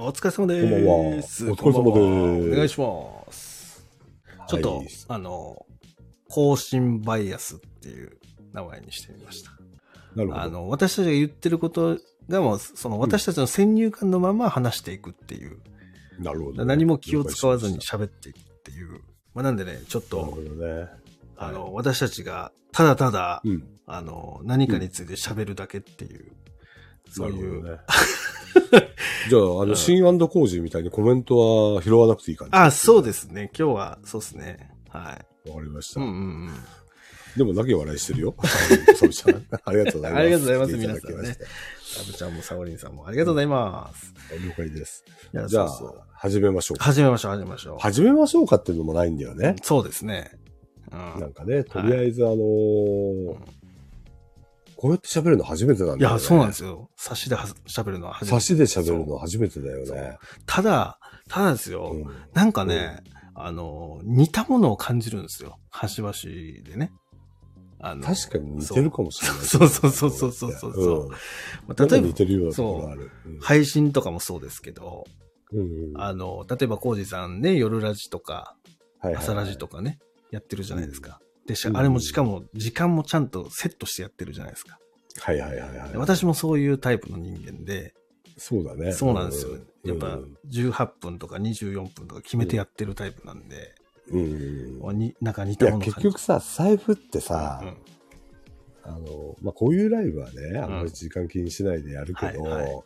お疲れ様です。お疲れ様ですお願いします。ちょっと、はいあの、更新バイアスっていう名前にしてみました。なるほど。あの、私たちが言ってることがもう、その私たちの先入観のまま話していくっていう、なるほど、何も気を使わずに了喋っていくっていう。まあ、なんでね、ちょっ解しましたなると、ほどね。あの、私たちがただただ、うん。あの、何かについて喋るだけっていう、そういう、なるほどね。じゃあ、あの、新コージーみたいにコメントは拾わなくていい感じ。あ、そうですね。今日は、そうですね。はい。わかりました。うんうんうん。でも、だけ笑いしてるよ。そうちゃんありがとうございます。ありがとうございます皆さんねサブちゃんもサオリンさんもありがとうございます。了解です。じゃあそうそう、始めましょうか。始めましょう、始めましょう。始めましょうかっていうのもないんだよね。そうですね。うんなんかね、とりあえず、あのーこうやって喋るの初めてなんだよね。いや、そうなんですよ。差しでは喋るのは初めて。差しで喋るの初めてだよね。ただ、ただですよ。うんなんかね、あの、似たものを感じるんですよ。端々でね。あの確かに似てるかもしれない。そうそうそうそうそうそうそううん。例えば、似てるようなところがある。うん配信とかもそうですけど、うんうんあの、例えばコウジさんね、夜ラジとか、はいはい朝ラジとかね、やってるじゃないですか。で、しうんあれもしかも時間もちゃんとセットしてやってるじゃないですか。はいはいはいはい。で私もそういうタイプの人間で、そうだね。そうなんですよ。うんやっぱ18分とか24分とか決めてやってるタイプなんで、うん。うんになんか似たもの結局さ、財布ってさ、うんあの、まあ、こういうライブはね、あんまり時間気にしないでやるけど、はいはい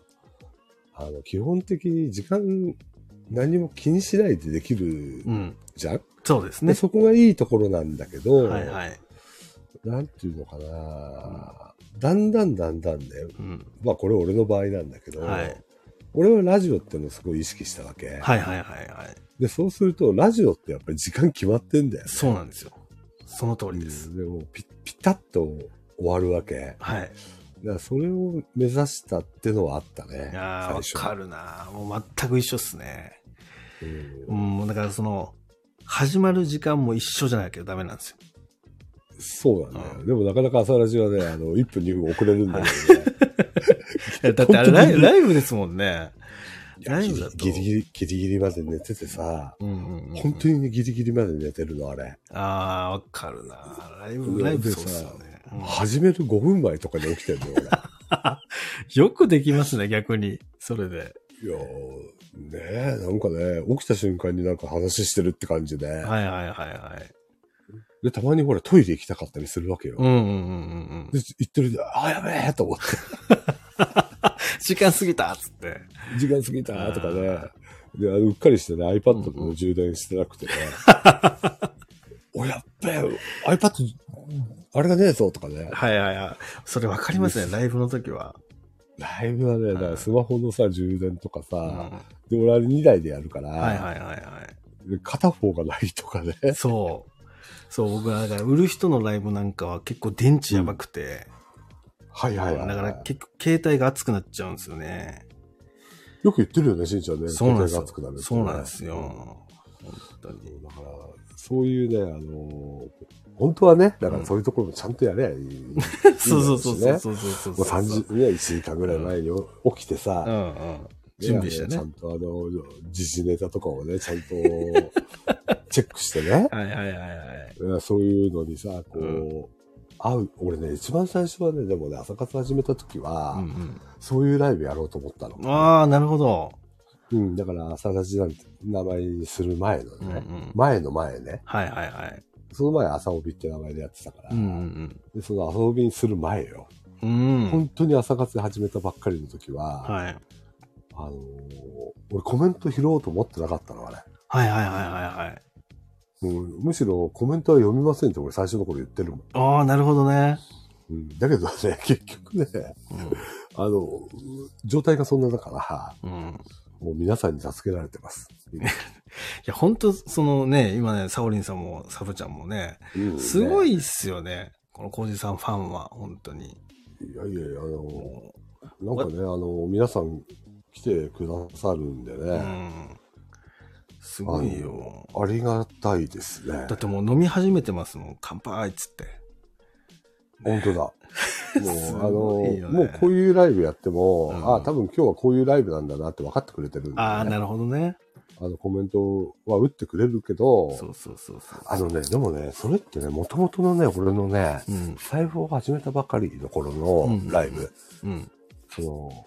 あの、基本的に時間何も気にしないでできるうん。じゃん、そうですね。でそこがいいところなんだけど、はいはい。なんていうのかな、だんだんだんだんね、うん。まあこれ俺の場合なんだけど、はい俺はラジオってのをすごい意識したわけ。はいはいはいはい。で、そうすると、ラジオってやっぱり時間決まってんだよね。そうなんですよ。その通りです。うんでもピ、ピタッと終わるわけ。だかはい。らそれを目指したってのはあったね。いやー、わかるなもう全く一緒っすね。うんうん、だからその、始まる時間も一緒じゃないけどダメなんですよ。そうだよ。うんでもなかなか朝ラジはね、あの、1分2分遅れるんだけどね。だってあれライブですもんね。ライブだと。ギリギリ、ギリギリまで寝ててさ、うんうんうん、本当にねギリギリまで寝てるの、あれ。ああ、わかるなライブ、でライブでそうっすよね。うん始める5分前とかに起きてんのよ、よくできますね、逆に。それで。俺。いやー、ねえ、なんかね、起きた瞬間になんか話してるって感じで。はいはいはいはい。で、たまにほらトイレ行きたかったりするわけよ。うんうんうんうんで、行ってるで、あ、やべえと思って。時間過ぎたっつって。時間過ぎたとかね。で、あのうっかりしてね、iPad の充電してなくてね。お、やっべえ、iPad、あれがねえぞとかね。はいはいはい。それわかりますね、ライブの時は。ライブはね、スマホのさ、充電とかうんさ、はで、俺あれ2台でやるから、いはいはいはで片方がないとかね。い。そう。そう、僕はだから売る人のライブなんかは結構電池やばくて、はいはいはい。だから結構携帯が熱くなっちゃうんですよね。よく言ってるよね、しんちゃんね。そうなんですよ携帯が熱くなるってねそうなんですよ。本当に。だから、そういうね、あの本当はね、だからそういうところもちゃんとやれば いい。そうそうそうそうねそうそうそうもう30、ね、1時間ぐらい前に起きてさ、うんうん。準備してねちゃんとあの、時事ネタとかをね、ちゃんと チェックしてね。はいはいはいはい。そういうのにさ、こう、う会う、俺ね、一番最初はね、でもね、朝活始めた時は、うんそういうライブやろうと思ったの。うん、ああ、なるほど。うん、だから朝ラジなんて名前にする前のね、うんうん前の前ね、はいはいはい。その前朝帯って名前でやってたから、うんうんでその朝帯にする前よ、うん。うん。本当に朝活で始めたばっかりの時は、はい。あのー俺コメント拾おうと思ってなかったの、あれ。はいはいはいはいはい。うん、むしろコメントは読みませんって俺最初の頃言ってるもん。ああ、なるほどね。うん、だけどね、結局ね、あの、状態がそんなだから、うん。うん。もう皆さんに助けられてます。いや、本当そのね、今ね、サオリンさんもサブちゃんもね、うんすごねいっすよね。このコージさんファンは、本当に。いやいやいや、あの、もなんかね、あの、皆さん来てくださるんでう、うね、ん。すごいよ。ありがたいですねだ。ってもう飲み始めてますもん。乾杯っつって。本当だ。もう、すあの、もうこういうライブやっても、うんああ、多分今日はこういうライブなんだなって分かってくれてるんで、ね。ああ、なるほどね。あの、コメントは打ってくれるけど、そうそうそうそう。あのね、でもね、それってね、もともとのね、俺のね、うん。財布を始めたばかりの頃うんのライブ、うん。その、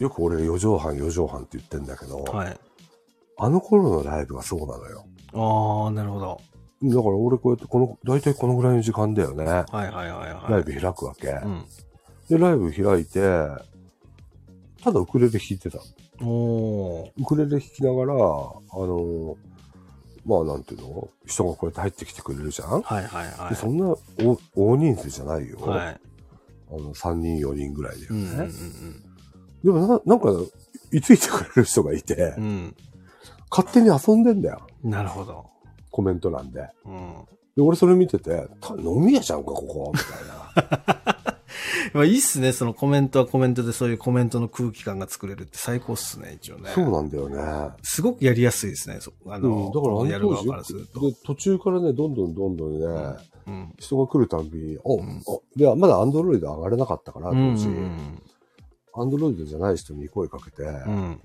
よく俺4畳半4畳半って言ってんだけど、はい。あの頃のライブがそうなのよ。ああ、なるほど。だから俺こうやってこの、大体このぐらいの時間だよね。はいはいはいはい。ライブ開くわけ。うん。で、ライブ開いて、ただウクレレ弾いてた。おー。ウクレレ弾きながら、あの、まあなんていうの？人がこうやって入ってきてくれるじゃん、はいはいはでそんな大大人数じゃないよ。い。はい。あの、3人4人ぐらいだよね。うんうんでもな、なんか、いついてくれる人がいて、うん。うん。勝手に遊んでんだよ。なるほど。コメント欄で。うん。で、俺それ見てて、た飲み屋じゃんか、ここ、みたいな。まあいいっすね。そのコメントはコメントでそういうコメントの空気感が作れるって最高っすね、一応ね。そうなんだよね。すごくやりやすいですね。そあうの、ん、だからあやる側の当時？からすると。で、途中からね、どんどんどんどんね、うん。人が来るたんびに、お、うんお、で、まだアンドロイド上がれなかったから、うん。当時、うん。アンドロイドじゃない人に声かけて、うん。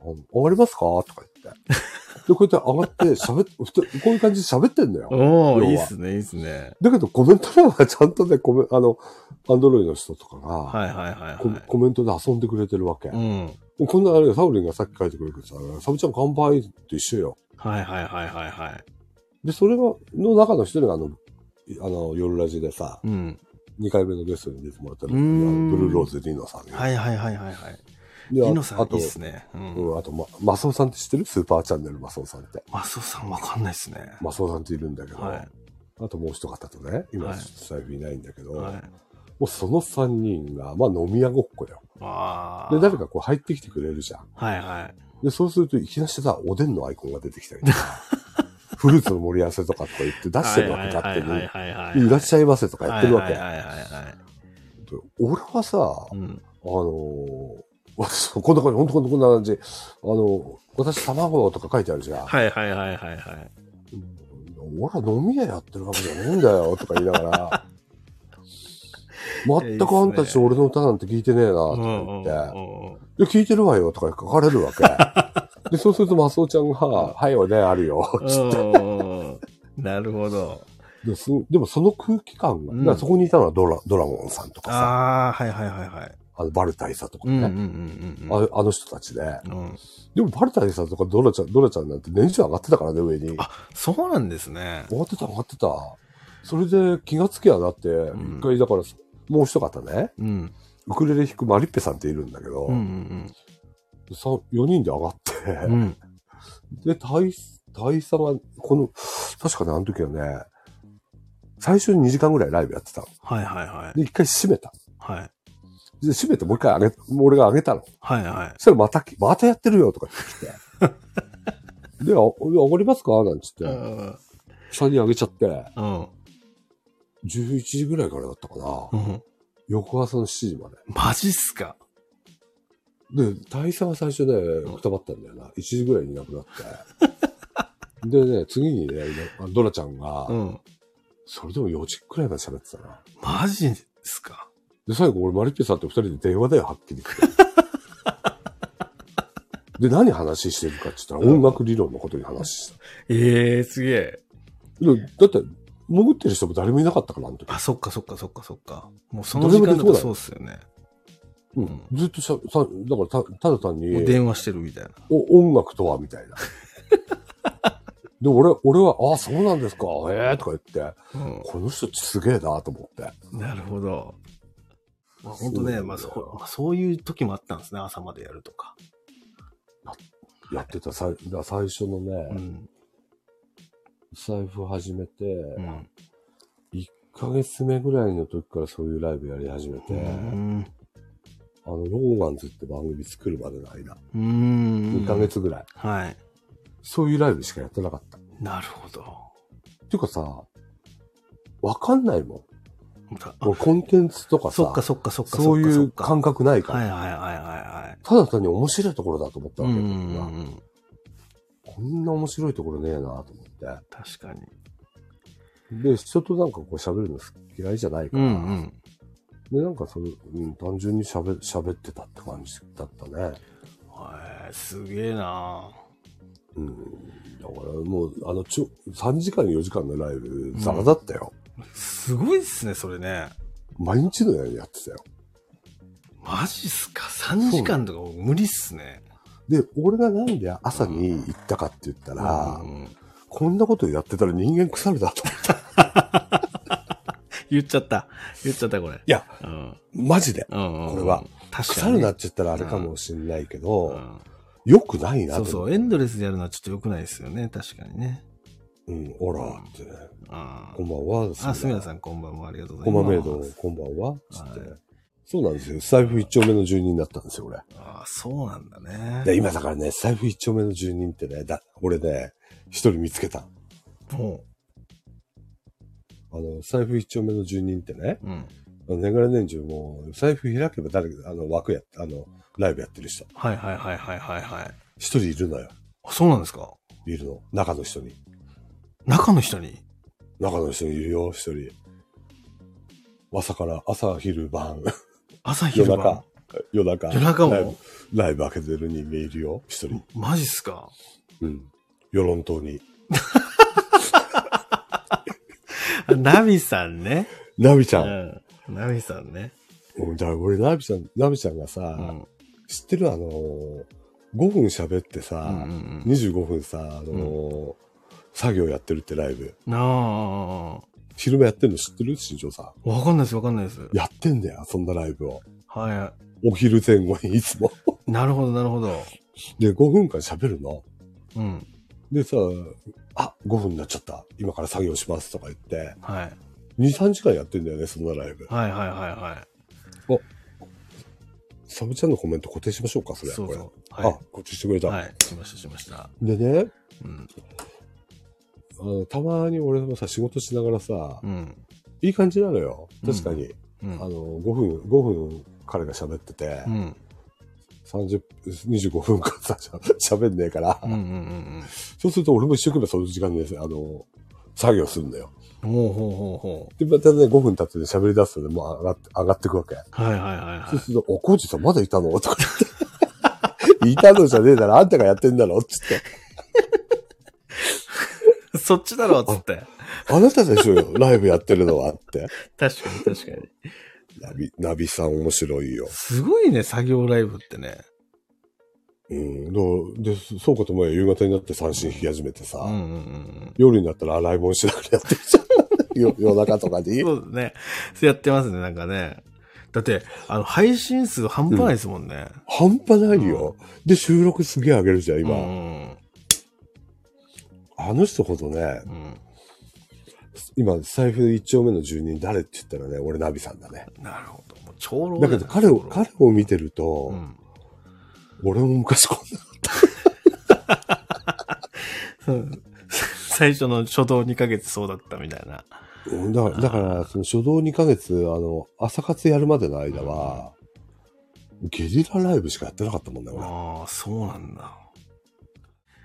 あ上がりますか？とか言って。で、こうやって上がって喋って、こういう感じで喋ってんだよ。おいいっすね、いいっすね。だけどコメント欄はちゃんとね、コメ、あの、アンドロイドの人とかが、はいはいはいコはい。コメントで遊んでくれてるわけ。うん。こんなあれ、サウリンがさっき書いてくれるけどさ、サブちゃん乾杯と一緒よ。はいはいはいはいはい。で、それが、の中の一人があの、いあの、夜ラジでさ、うん。2回目のゲストに出てもらったのうーんブルーローズリノさんがはいはいはいはいはい。でリノさんあといいっすね。うん。うん、あと、ま、マスオさんって知ってる？スーパーチャンネルマスオさんって。マスオさんわかんないっすね。マスオさんっているんだけど、はい。あともう一方とね、今財布いないんだけど、はい。もうその3人が、まあ飲み屋ごっこよ。ああ。で、誰かこう入ってきてくれるじゃん。はいはい。で、そうするといきなりさ、おでんのアイコンが出てきたりとか、フルーツの盛り合わせとかとか言って出してるわけ、勝手に。はいらっしゃいませとかやってるわけ。俺はさ、うん。あのー、私、こんな感じ、ほんとこんな感じ。あの、私、卵とか書いてあるじゃん。はいはいはいはいはい。うん俺は飲み屋やってるわけじゃねえんだよ、とか言いながら。全くあんたち俺の歌なんて聞いてねえな、とか言って。いや、聞いてるわよ、とか書かれるわけ。で、そうすると、マスオちゃんが、はい、おでんあるよ、つって。うんなるほど。ですでも、その空気感が、うんそこにいたのはドラドラゴンさんとかさ、ああ、はいはいはいはい。あの、バルタイサとかうんうんね。うんうん。ああの人たちで。うん、でも、バルタイサとかドラちゃん、ドラちゃんなんて年中上がってたからね、上に。あ、そうなんですね。上がってた、上がってた。それで気がつきゃなって、ん一回だから、もう一方ね、うん。ウクレレ弾くマリッペさんっているんだけど、うんうんさ4人で上がって、うん。うん。で、大、大佐が、この、確かね、あの時はね、最初に2時間ぐらいライブやってたの。はいはいはい。で、一回閉めた。はい。で、閉めてもう一回上げ、俺が上げたの。はいはい。そしたらまたき、またやってるよとか言ってきて。で、あ、上がりますか？なんつって、うん。下に上げちゃって、うん。11時ぐらいからだったかな。うん。翌朝の7時まで。マジっすか？で、大佐が最初ね、くたばったんだよな。1時ぐらいにいなくなって。でね、次にね、ドラちゃんが、うん。それでも4時くらいまで喋ってたな。マジっすか？で、最後俺マリッペさんと二人で電話だよ、はっきり言って。で、何話してるかって言ったら音楽理論のことに話した。ええー、すげえ。でだって、潜ってる人も誰もいなかったから、あの時。あ、そっかそっかそっかそっか。もうその時間だとそうっすよね。うん。ずっとしゃ、さ、だからた、ただ単に、電話してるみたいな。お音楽とは、みたいな。で、俺、俺は、ああ、そうなんですか、ええとか言って、うん。この人すげえなと思って。なるほど。まあ、本当ね、そうまあそう、まあ、そういう時もあったんですね、朝までやるとか。やってた、さいだから最初のね、うん。財布始めて、うん。1ヶ月目ぐらいの時からそういうライブやり始めて、うん。あの、ローマンズって番組作るまでの間、うん。2ヶ。月ぐらい、はい。そういうライブしかやってなかった。っなるほど。ていうかさ、わかんないもん。あもうコンテンツとかさそっか、そっかそっかそういう感覚ないから、はいはいはいはいはい。ただ単に面白いところだと思ったわけ、うんうんう僕がん。こんな面白いところねえなと思って。確かに。で、人となんかこう喋るの嫌いじゃないから、うんうん。で、なんかその、うん、単純に喋、喋ってたって感じだったね。へえすげえなうん。だからもう、あの、ちょ、3時間4時間のライブ、ザラだったよ。すごいっすね、それね。毎日のようにやってたよ。マジっすか ?3 時間とか無理っすね。で、俺がなんで朝に行ったかって言ったら、うんうんこんなことやってたら人間腐るだと思った。言っちゃった。言っちゃった、これ。いや、うん。マジで。うんうんこれは。確かにね。腐るなって言ったらあれかもしんないけど、うん良くないな。そうそう。エンドレスでやるのはちょっと良くないですよね。確かにね。うん、オラってね。あこんばんは。あ、すみません。ん、こんばんは。ありがとうござこいます。んばんは、メイド、こんばんは。つって。はいそうなんですよ。財布一丁目の住人だったんですよ、俺。ああ、そうなんだね。で、今だからね、財布一丁目の住人ってね、だ、俺ね、一人見つけた。もあの、財布一丁目の住人ってね、う、うん。年がら年中もう、財布開けば誰か、あの、枠やあの、ライブやってる人。はいはいはいはいはいはい。一人いるのよ。あそうなんですか？いるの。中の人に。中の人に？中の人にいるよ、一人。朝から、朝、昼、晩、朝昼夜中晩。、夜中、夜中も？ライブ、ライブ開けてる人間いるよ、一人。マジっすか？うん。世論島に。あ ナビさんね。ナビちゃん。うん。ナビさんね。うん、だから俺、ナビちゃん、ナビちゃんがさ、うん。知ってるあのー、5分喋ってさ、うんうん25分さ、あのー作業やってるってライブ。うん。な昼間やってんの知ってる？新庄さん。あ。わかんないですわかんないです。やってんだよ、そんなライブを。はお昼前後にいつも。い。なるほどなるほど。で、5分間喋るの？うん。でさ、あ、5分になっちゃった。今から作業しますとか言って、はい。2、3時間やってんだよね、そんなライブ。はいはいはいはい。サブちゃんのコメント固定しましょうか、それ。そうそう。あは、固定してくれた。い。はい。しましたしました。でね、うん。あのたまに俺もさ、仕事しながらさ、うん。いい感じなのよ。確かに。うん。あの、5分、5分彼が喋ってて、うん。30、25分間さ、しゃ 喋んねえから、うんうんうんそうすると俺も一生懸命その時間で、あの、作業するんだよ。うん。ほうほうほうほで、またね、5分経って喋り出すとね、もう上がって、上がってくわけ。う。はいはいはいはい。そうすると、お、コーチさんまだいたの？とか言って。いたのじゃねえだろ、あんたがやってんだろ？つって。そっちだろ？っつって。あなたでしょよ、ライブやってるのはって。確かに確かに。ナビ、ナビさん面白いよ。すごいね、作業ライブってね。うん。どうで、そうかと思えば夕方になって三振弾き始めてさ、うんうんうん夜になったら洗い物しながらやってるじゃん。よ夜中とかに。そうですね。そうやってますね、なんかね。だって、あの、配信数半端ないですもんね。半端ないよ。で、収録すげえ上げるじゃん、う今。ん。あの人ほどね、うん。今、財布一丁目の住人誰って言ったらね、俺ナビさんだね。なるほど。もう長老だけど彼を、彼を見てると、うん。俺も昔こん うん最初の初動2ヶ月そうだったみたいな。な、うんだから、だからその初動2ヶ月、あの、朝活やるまでの間は、ゲリラライブしかやってなかったもんね、俺。ああ、そうなんだ。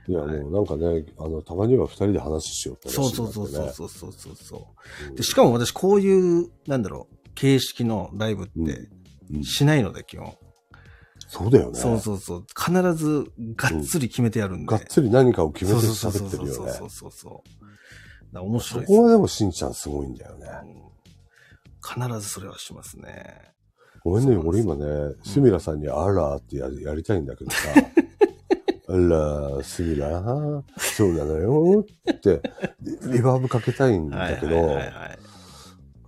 いや、もうなんかね、あの、たまには二人で話しようってそうそうそうそうそうそうそう。うんで、しかも私こういう、なんだろう、形式のライブってうんしないので、基本。そうだよね。そうそうそう。必ずがっつり決めてやるんで。がっつり何かを決めてそうそう喋ってるよねそうそう。そうそう。面そ白いですこはでもしんちゃんすごいんだよね。うん必ずそれはしますね。ごめんね、俺今ね、スミラさんにあらーってややりたいんだけどさ、あら、スミラ、そうなのよって、リリバーブかけたいんだけど、はいはいはいはい。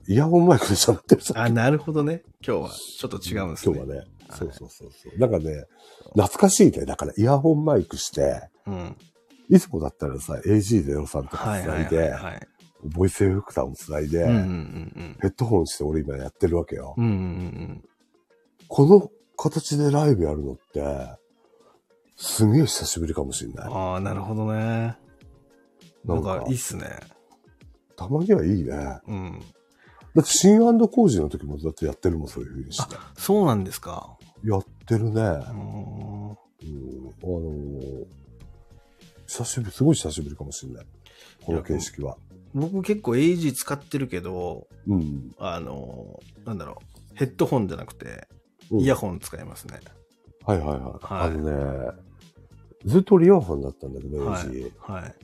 イヤホンマイクで喋ってるさ、あ、なるほどね。今日はちょっと違うんですね。今日はね。そうそうそうそう。なんかね、懐かしいね。だからイヤホンマイクして、うん。いつもだったらさ、AG03 とかはいはい繋いで、はいはい。ボイスエフェクターも繋いで、うんうんうんヘッドホンして俺今やってるわけよ。うん。うんうんうんこの形でライブやるのって、すげえ久しぶりかもしんうん。ない。ああ、なるほどね。なんかいいっすね。たまにはいいね。だうん。って新工事の時もだってやってるもん、そういう風にして。そうなんですか。やってるね。うーん。うん、あのー久しぶり、すごい久しぶりかもしんない。この形式は。僕結構 AG 使ってるけど、うん。あの、なんだろう、ヘッドホンじゃなくて、うんイヤホン使いますね。はいはいはい。はいあのね、ずっとイヤホンだったんだけど、はいエイジやっはい。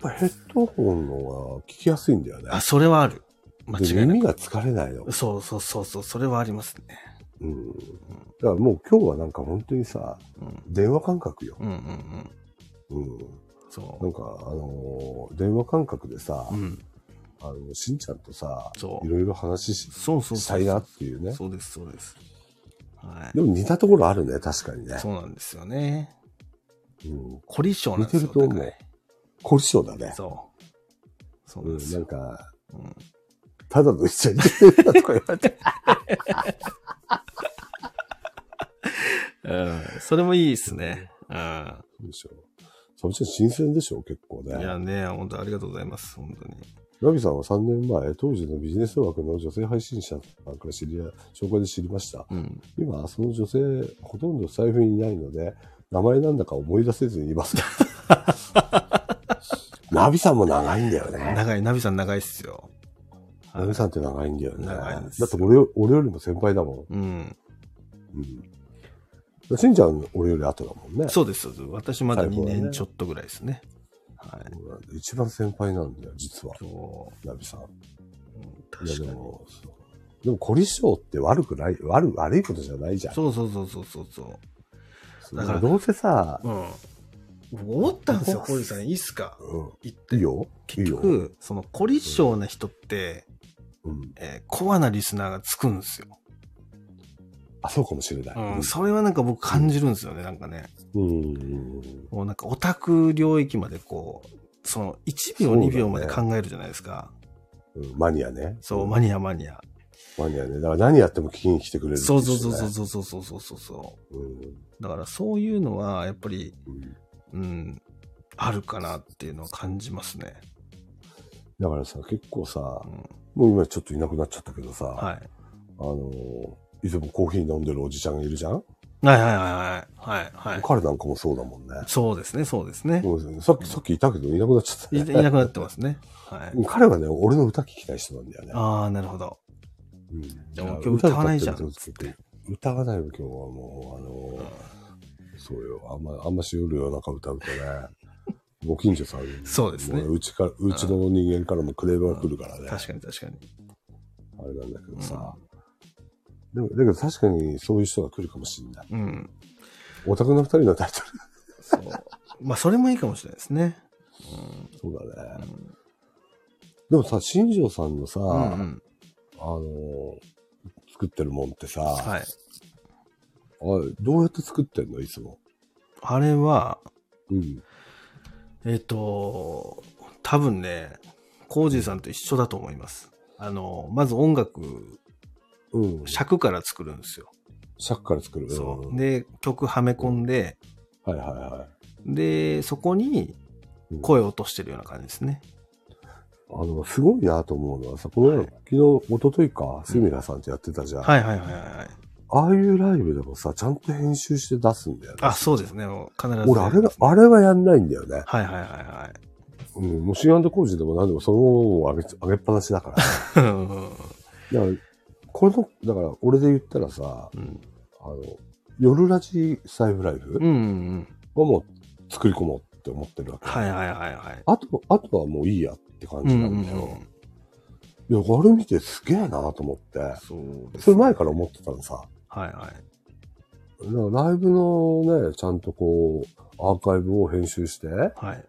ぱヘッドホンの方が聞きやすいんだよね。あ、それはある。間で違いな耳が疲れないのく。。そうそうそうそう、それはありますね。うん。だからもう今日はなんか本当にさ、うん。電話感覚よ。うんうんうん。うん。そなんか、あのー電話感覚でさ、う。うん。あの、しんちゃんとさ、そういろいろ話しそうそうそう。したいなっていうね。そうです、そうです。はでも似たところあるね、確かにい。ね。そうなんですよね。うん。凝り性なんですよ。似てると思う凝り性だね。そう。そううん、なんですよ。なんか、うんただの一緒に出てるなとか言われて。うん。それもいいですね。うん。そうでしょ。そっちは新鮮でしょ、結構いね。やね、本当ありがとうございます。本当に。ラビさんは3年前、当時のビジネス枠の女性配信者さんから知り合い、紹介で知りました。うん。今、その女性、ほとんど財布にいないので、名前なんだか思い出せずにいます。ナビさんも長いんだよね。長い、ナビさん長いっすよ。ナビさんって長いんだよね。長いだって俺よ、俺よりも先輩だもうん。ん。うん。しんちゃん、俺より後だもんね。そうです、そうです。私まだ2最高だね年ちょっとぐらいですね。はい。一番先輩なんだよ、実は。そナビさん。う。うん確かに。でも、でも、凝り性って悪くない、悪悪いことじゃないじゃん。そうそうそうそうそうそう。だか、ららどうせさ、うん。僕思ったんですよ、ここコージさん。いいっすかうん、言って。いいよ。結局、その凝り性な人って、うん。えーコアなリスナーがつくんですよ。あ、そうかもしれない。うん。それはなんか僕感じるんですよね、なんかね。うん。もうなんかオタク領域までこう、その1秒、ね2秒まで考えるじゃないですか。うんマニアね。そう、マニアマニア。マニアね。だから何やっても聞きに来てくれるっていそうそうそうそうそうそうそうそう。うん。だからそういうのはやっぱり、うんうん、あるかなっていうのは感じますね。だからさ、結構さう、ん、もう今ちょっといなくなっちゃったけどさ、はい。あのー、いつもコーヒー飲んでるおじちゃんがいるじゃん、はいはいはいはい。はいはい。彼なんかもそうだもんね。そうですね、そうですね。さっき、さっきいたけどいなくなっちゃった、いいなくなってますね。はい。彼はね、俺の歌聞きたい人なんだよね。ああ、なるほど。うんでも今日歌わないじゃん歌歌ってる歌わないよ、今日はもう、あのーそうよ。あんま、あんまし夜夜中歌うとね、ご近所さんにそうですねもうちから、うちの人間からもクレームが来るからね。確かに確かに。あれなんだけどさ。でも、だけど確かにそういう人が来るかもしれない。うん。オタクの二人のタイトル。そう。まあ、それもいいかもしれないですね。そうだね。うん。でもさ、新庄さんのさ、うんうん。あのー作ってるもんってさ、はい。あれどうやって作ってんの？いつも。あれは、うん。えっ、と、多分ね、コージーさんと一緒だと思います。あの、まず音楽、うん。尺から作るんですよ。尺から作る？そう。ん、で、曲はめ込んで、はいはいはで、そこにうん声を落としてるような感じですね。い。あの、すごいなと思うのはさ、この間、はい昨日、一昨日か、スミラさんってやってたじゃん。はいはいはいはい。ああいうライブでもさ、ちゃんと編集して出すんだよね。あ、そうですね。もう必ず。俺、あれが、あれはやんないんだよね。はいはいはいはい。うん、もうシー工事でも何でもそのまま上げ、上げっぱなしだから。だうんから、この、だから、俺で言ったらさ、うんあの、夜ラジサイフライフうんうん。をもう作り込もうって思ってるわけ。はいはいはいはい。あと、あとはもういいやって感じうんうなんんだよ。うん。いや、あれ見てすげえなと思って。そうですそれ前から思ってたのさ。はいはい。ライブのね、ちゃんとこう、アーカイブを編集して、はい。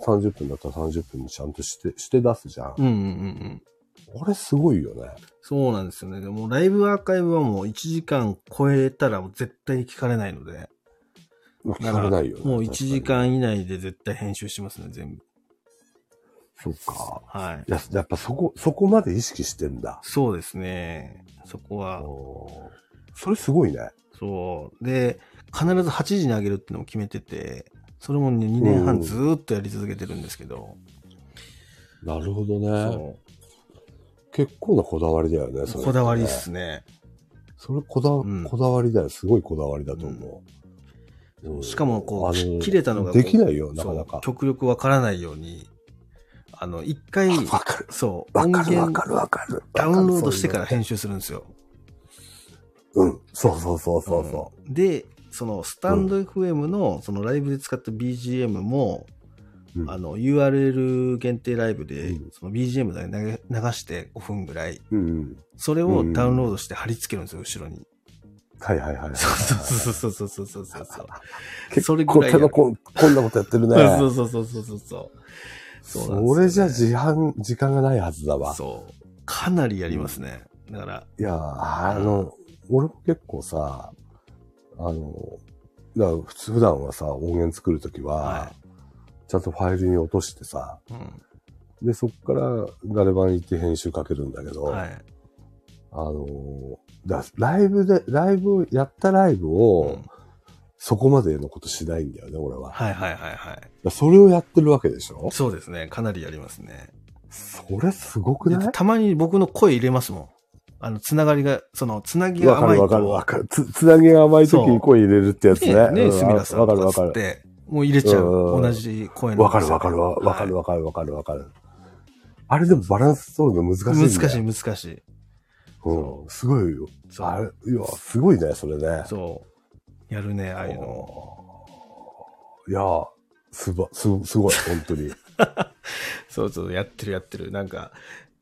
30分だったら30分にちゃんとして、して出すじゃん。うんうんうんうん。これすごいよね。そうなんですよね。でもライブアーカイブはもう1時間超えたら絶対に聞かれないので。聞かれないよね。もう1時。間以内で絶対編集しますね、全部。そっか。はい。いや、やっぱそこ、そこまで意識してんだ。そうですね。そこは、それすごいね。そう。で、必ず8時に上げるっていうのを決めてて、それもね、2年半ずーっとやり続けてるんですけど、なるほどね。そ結構なこだわりだよね。う。それこだわりっすね。それこだ、んこだわりだよ。すごいこだわりだと思う。うんしかも、こう、切れたのができないよ、なかなか。極力わからないように、あの、一回、わかる。そう、わかるわかるわかる。ダウンロードしてから編集するんですよ。うん。そうそうそうそうそうんで、そのスタンド FM のそのライブで使った BGM も、う。うんあの URL 限定ライブでうんその BGM だけ流流して5分ぐらい、うん。それをダウンロードして貼り付けるんですよ、後ろに。はいはいはい。そうそうそうそうそうそうそう。結それぐらいこんなことやってるね。そうそうそうそうそうそう。そうなんですよそれじゃ時間、時間がないはずだわ。そう。かなりやりますね。だから、いや、あの、俺も結構さ、あの、だから普通普段はさ、音源作るときは、はちゃんとファイルに落としてさ、い。うん。で、そっからガレ版に行って編集かけるんだけど、はい。あの、だライブで、ライブ、やったライブを、うんそこまでのことしないんだよね、俺は。はいはいはいはい。らそれをやってるわけでしょ？そうですね。かなりやりますね。それすごくない？でたまに僕の声入れますもん。あの、つながりが、その、つなぎが甘いと。わかるわかるわかる。つ、つなぎが甘い時に声入れるってやつね。ね、すみらさんわかとるわかる。もう入れちゃう。うん同じ声の。わかるわかるわわかるわかるわかるわかる。あれでもバランス取るの難しいんだよ。難しい難しい。うん。すごいよ。そうあれ、いや、すごいね、それね。そう。やるね、ああいうの。いや、すば、す、すごい、本当に。そうそう、やってるやってる。なんか、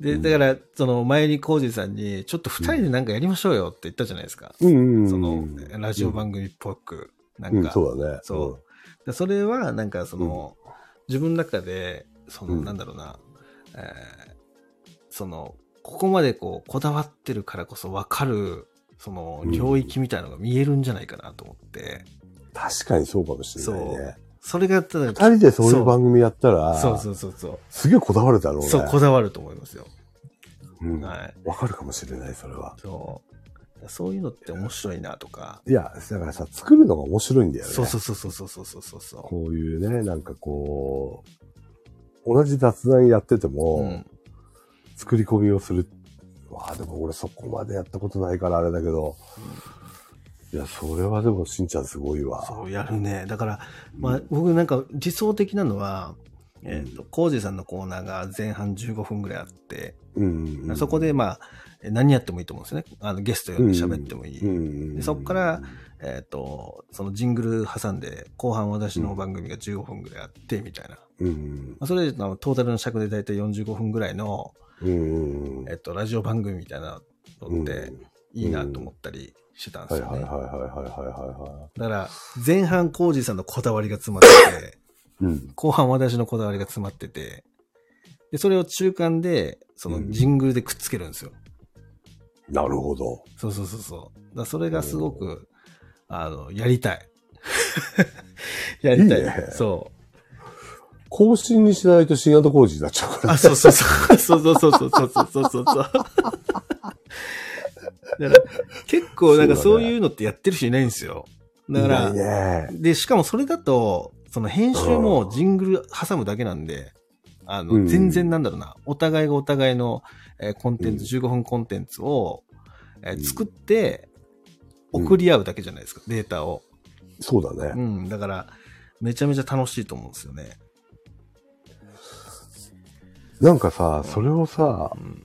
で、うんだから、その前にコージーさんに、ちょっと二人でなんかやりましょうよって言ったじゃないですか。うんうんうん。その、ラジオ番組っぽく。なうんん、か、そうだね。そうでそれは、なんかその、自分の中で、その、うんなんだろうな、えーその、ここまでこう、こだわってるからこそ分かる、その領域みたいなのが見えるんじゃないかなと思って。確かにそうかもしれないね。それがただ、二人でそういう番組やったら、そうそうそうそう。すげえこだわるだろうね。そう、こだわると思いますよ。うん。はい。わかるかもしれない、それは。そう。そういうのって面白いなとか。いや、だからさ、作るのが面白いんだよね。そうそうそうそうそうそうそうこういうね、なんかこう、同じ雑談やってても、うん、作り込みをするっわあ、でも俺そこまでやったことないからあれだけど、いや、それはでもしんちゃんすごいわ。そう、やるね。だから、まあ、僕なんか理想的なのは、えっ、と、コージーさんのコーナーが前半15分ぐらいあって、うんうん、そこでまあ、え何やってもいいと思うんですよね。あの、ゲスト呼んで喋ってもいい。うんうんでそこから、えっ、と、そのジングル挟んで、後半私の番組が15分ぐらいあって、みたいな。うんまあ、それで、トータルの尺でだいたい45分ぐらいの、うんうんえっ、と、ラジオ番組みたいなのっていいなと思ったりしてたんですよね。はいはいはいはいはいはいはだから、前半コージーさんのこだわりが詰まってて、い。うん。後半私のこだわりが詰まってて、で、それを中間で、そのジングルでくっつけるんですよ。なるほど。そうそうそうそう。だそれがすごく、あの、やりたい。やりたい。いいねそ更新にしないと深夜と工事になっちゃうかう。ら。あ、そうそうそう。そうそうそうそうそうそうそうそう。だから、結構なんかそういうのってやってる人いないんですよ。だから、いないね。で、しかもそれだと、その編集もジングル挟むだけなんで、あの、うん全然なんだろうな、お互いがお互いの、えーコンテンツ、15分コンテンツを、え作って、送り合うだけじゃないですか、データを。そうだうね。ん、だから、めちゃめちゃ楽しいと思うんですよね。なんかさ、それをさう、ん、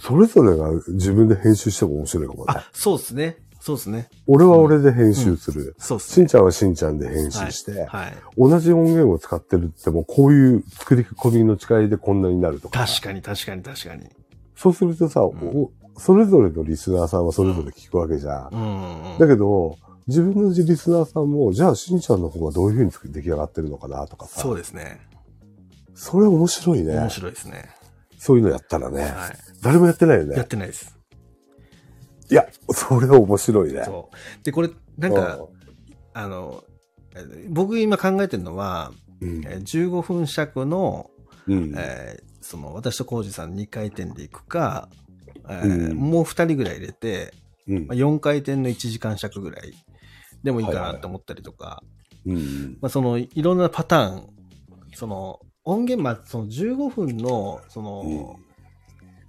それぞれが自分で編集しても面白いかもね。あ、そうですね。そうですね。俺は俺で編集する。そうですね。しんちゃんはしんちゃんで編集して、はい。同じ音源を使ってるってもこういう作り込みの違いでこんなになるとか。確かに確かに確かに。そうするとさ、おそれぞれのリスナーさんはそれぞれ聞くわけじゃん。うん、うん。だけど、自分のリスナーさんも、じゃあしんちゃんの方がどういう風に作り出来上がってるのかなとかさ。そうですね。それ面白いね面。白いですね。そういうのやったらね。はい。誰もやってないよやっね。てないです。いや、それは面白いね。そう。で、これ、なんか、あの、えー僕今考えてるのは、うん、えー15分尺の、うん。えーその、私とコウジさん2回転でいくか、えーうんもう2人ぐらい入れて、うんまあ、4回転の1時間尺ぐらいでもいいかなと思ったりとか、うん。まあ、その、いろんなパターン、その、音源、まあ、その15分の、その、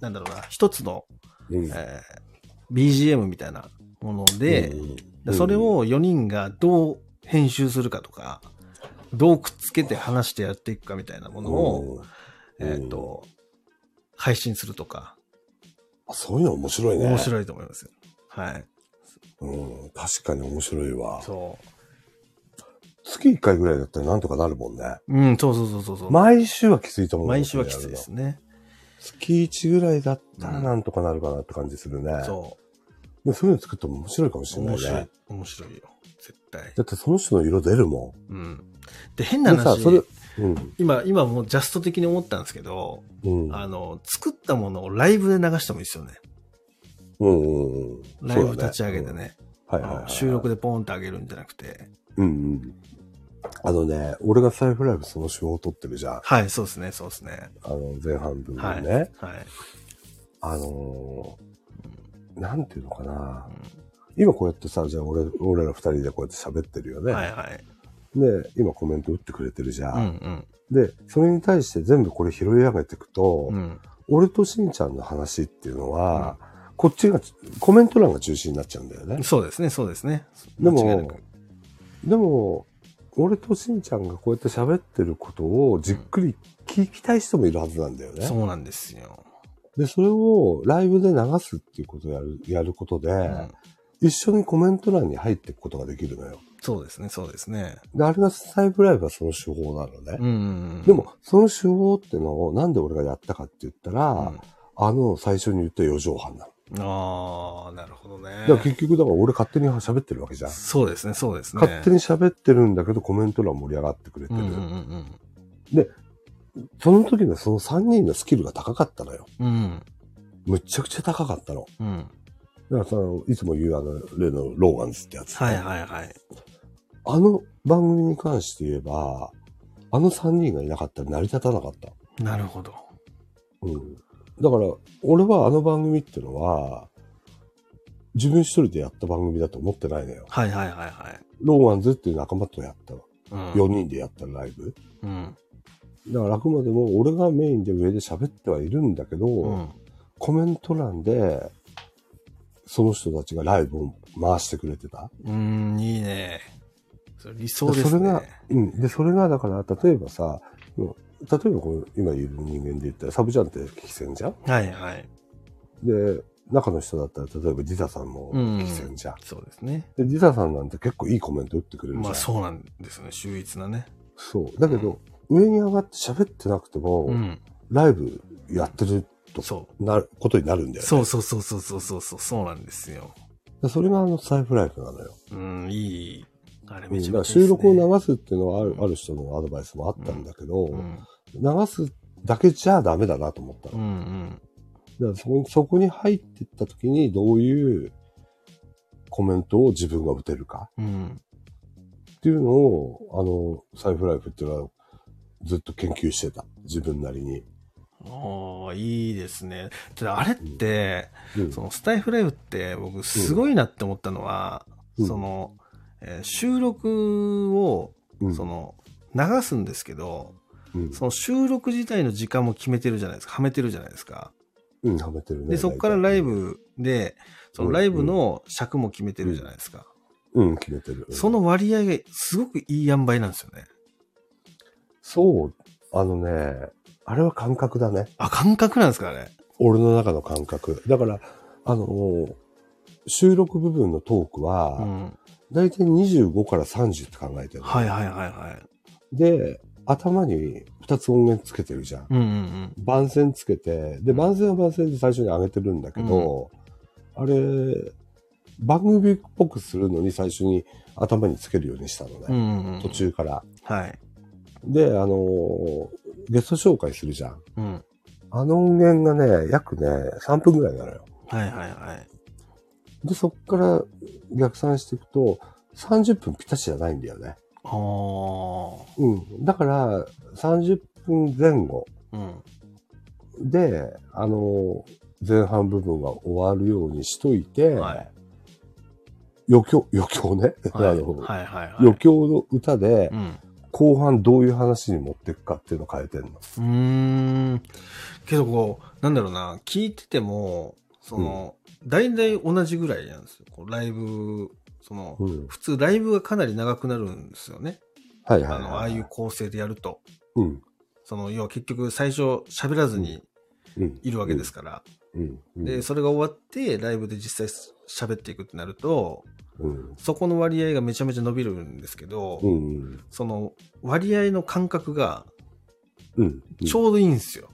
なんだろうな、一つの、うん。えー BGM みたいなもので、うんでそれ、を4人がどう編集するかとか、どうくっつけて話してやっていくかみたいなものを、えっ、と、配信するとか、あそういうの面白いね。面白いと思いますよ。はい。うん、確かに面白いわ。そ月1回ぐらいだったらなんとかなるもんね。う。うん、そうそうそうそうそう。毎週はきついと思う。毎週はきついです。ね。月1ぐらいだったらなんとかなるかなって感じするね。そでそういうの作っても面白いかもしう。れない面白いね。。面白いよ。絶対。だってその人の色出るもうん。で、変ん。でさ、な話そ、れ、うん。今、今もうジャスト的に思ったんですけど、うん。あの、作ったものをライブで流してもいいですよね。うんうんうん。ライブ立ち上げてね。はいはい、はい。収録でポーンって上げるんじゃなくて。うんうん。あのね、俺がサイフライブその手法を取ってるじゃん。はい、そうですね、そうですね。あの、前半部分ね。はい。はい。あのーなんていうのかな。今こうやってさ、じゃあ俺、俺ら二人でこうやって喋ってるよね。はいはい。で、今コメント打ってくれてるじゃ。うんんで、それに対して全部これ拾い上げていくと、うん。うん。俺としんちゃんの話っていうのは、こっちが、コメント欄が中心になっちゃうんだよね。そうですね、そうですね。でもく、でも、俺としんちゃんがこうやって喋ってることをじっくり聞きたい人もいるはずなんだよね。そうなんですよ。で、それをライブで流すっていうことをやる、やることで、うん一緒にコメント欄に入っていくことができるのよ。そうですね、そうですね。で、あれがサイブライブはその手法なのね。うんうんうん。でも、その手法ってのをなんで俺がやったかって言ったら、うん、あの最初に言った四畳半なの。ああ、なるほどね。だから結局だから俺勝手に喋ってるわけじゃん。そうですね、そうですね。勝手に喋ってるんだけどコメント欄盛り上がってくれてる。うんうんその時のその3人のスキルが高かったのよ。うん。うん。むっちゃくちゃ高かったの。うん。だからその、いつも言うあの、例のローガンズってやつ。はいはいはい。あの番組に関して言えば、あの3人がいなかったら成り立たなかった。なるほど。うん。だから、俺はあの番組ってのは、自分一人でやった番組だと思ってないのよ。はいはいはいはい。ローガンズっていう仲間とやった。うん。4人でやったライブ。うん。だからあくまでも俺がメインで上で喋ってはいるんだけど、うん。コメント欄で、その人たちがライブを回してくれてた。うん、いいね。それ理想ですね。それが、うん。で、それがだから、例えばさ、うん例えばこの今いる人間で言ったら、サブジャンって聞き戦じゃん？はいはい。で、中の人だったら、例えばディザさんも聞き戦じゃん。そうですね。で、ディザさんなんて結構いいコメント打ってくれるじゃん。まあそうなんですね。秀逸なね。そう。だけど、上に上がって喋ってなくても、うん。ライブやってるとそなることになるんだよう。ね。そうそうそうそうそうそうそう、そうなんですよ。でそれがあのサイフライフなのよ。うん、いい。あれめうんだからちゃめちゃいいです、ね。収録を流すっていうのはある,、ある人のアドバイスもあったんだけど、うん。流すだけじゃダメだなと思ったの。うんうん。だからそこにそこに入っていった時にどういうコメントを自分が打てるかうん。っていうのを、あの、サイフライフっていうのはずっと研究してた。自分なりに。おーいいですね。ただあれって、うんそのスタイフライブって僕すごいなって思ったのは、うんその、えー収録を、うんその、流すんですけど、うん。その収録自体の時間も決めてるじゃないですか。はめてるじゃないですか。うん、はめてるね。で、そこからライブ。ブで、そのライブの尺も決めてるじゃないですか。うん、決めてる。その割合がすごくいい塩梅なんですよね。そう、あのね、あれは感覚だね。あ、感覚なんですか、あれ？俺の中の感覚。だから、あの、収録部分のトークうは、ん。だいたい25から30って考えてるの。はいはいはいはい。で、頭に2つ音源つけてるじゃん。うんうん番線つけて、で、番線は番線で最初に上げてるんだけど、あれ、番組っぽくするのに最初に頭につけるようにしたのね。うん。うんうん。途。中から。はい。で、あの、ゲスト紹介するじゃん。うん。あの音源がね、約ね、3分ぐらいなのよ。はいはいはい。で、そっから逆算していくと、30分ぴったしじゃないんだよね。ああ。うん。だから、30分前後うん。で、あの、前半部分が終わるようにしといて、はい余興、余興ね。はい あのはいはいはい。余興の歌でう、ん。後半どういう話に持っていくかっていうのを変えてんの。うーん。けどこう、なんだろうな、聞いてても、その、大体同じぐらいなんですよ。こうライブ、その、うん。普通ライブがかなり長くなるんですよね。はいはいはい、あの、ああいう構成でやると。うん。その、要は結局最初喋らずにうん。いるわけですから。うん。うん。で、それが終わって、ライブで実際喋っていくってなると、うん。そこの割合がめちゃめちゃ伸びるんですけど、うん。その割合の感覚がうん。ちょうどいいんですよ。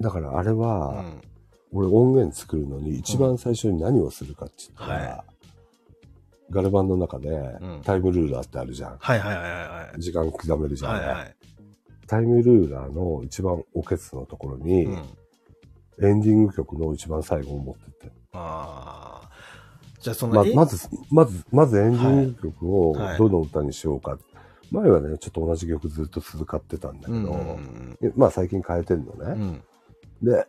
だからあれうは、ん。俺音源作るのに一番最初に何をするかって言ったら、はガルバンの中でんタイムルーラーってあるじゃん。はいはいはいはい。時間刻めるじゃん、はいはい。タイムルーラーの一番おケツのところに、うん。エンディング曲の一番最後を持ってって。ああ。じゃあその、まえ？まず、まず、まずエンディング曲をはいはいどの歌にしようか。前はね、ちょっと同じ曲ずっと続かってたんだけど、うんうんえまあ最近変えてんのね。うん。うん。で、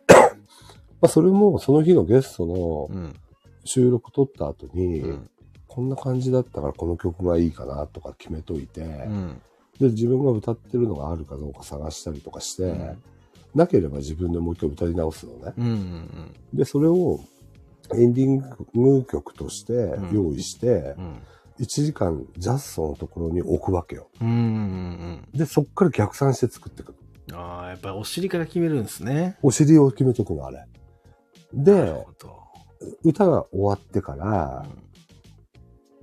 まあそれもその日のゲストのうん。収録撮った後に、うん。こんな感じだったからこの曲がいいかなとか決めといて、うん。で、自分が歌ってるのがあるかどうか探したりとかして、うんなければ自分でもう一回歌い直すのね。うんうんで、それをエンディング曲としてうん用意して、うん。1時間ジャストのところに置くわけよ。うんうんうんで、そっから逆算して作っていく。うん。ああ、やっぱりお尻から決めるんですね。お尻を決めとくの、あれ。で。歌が終わってからう、ん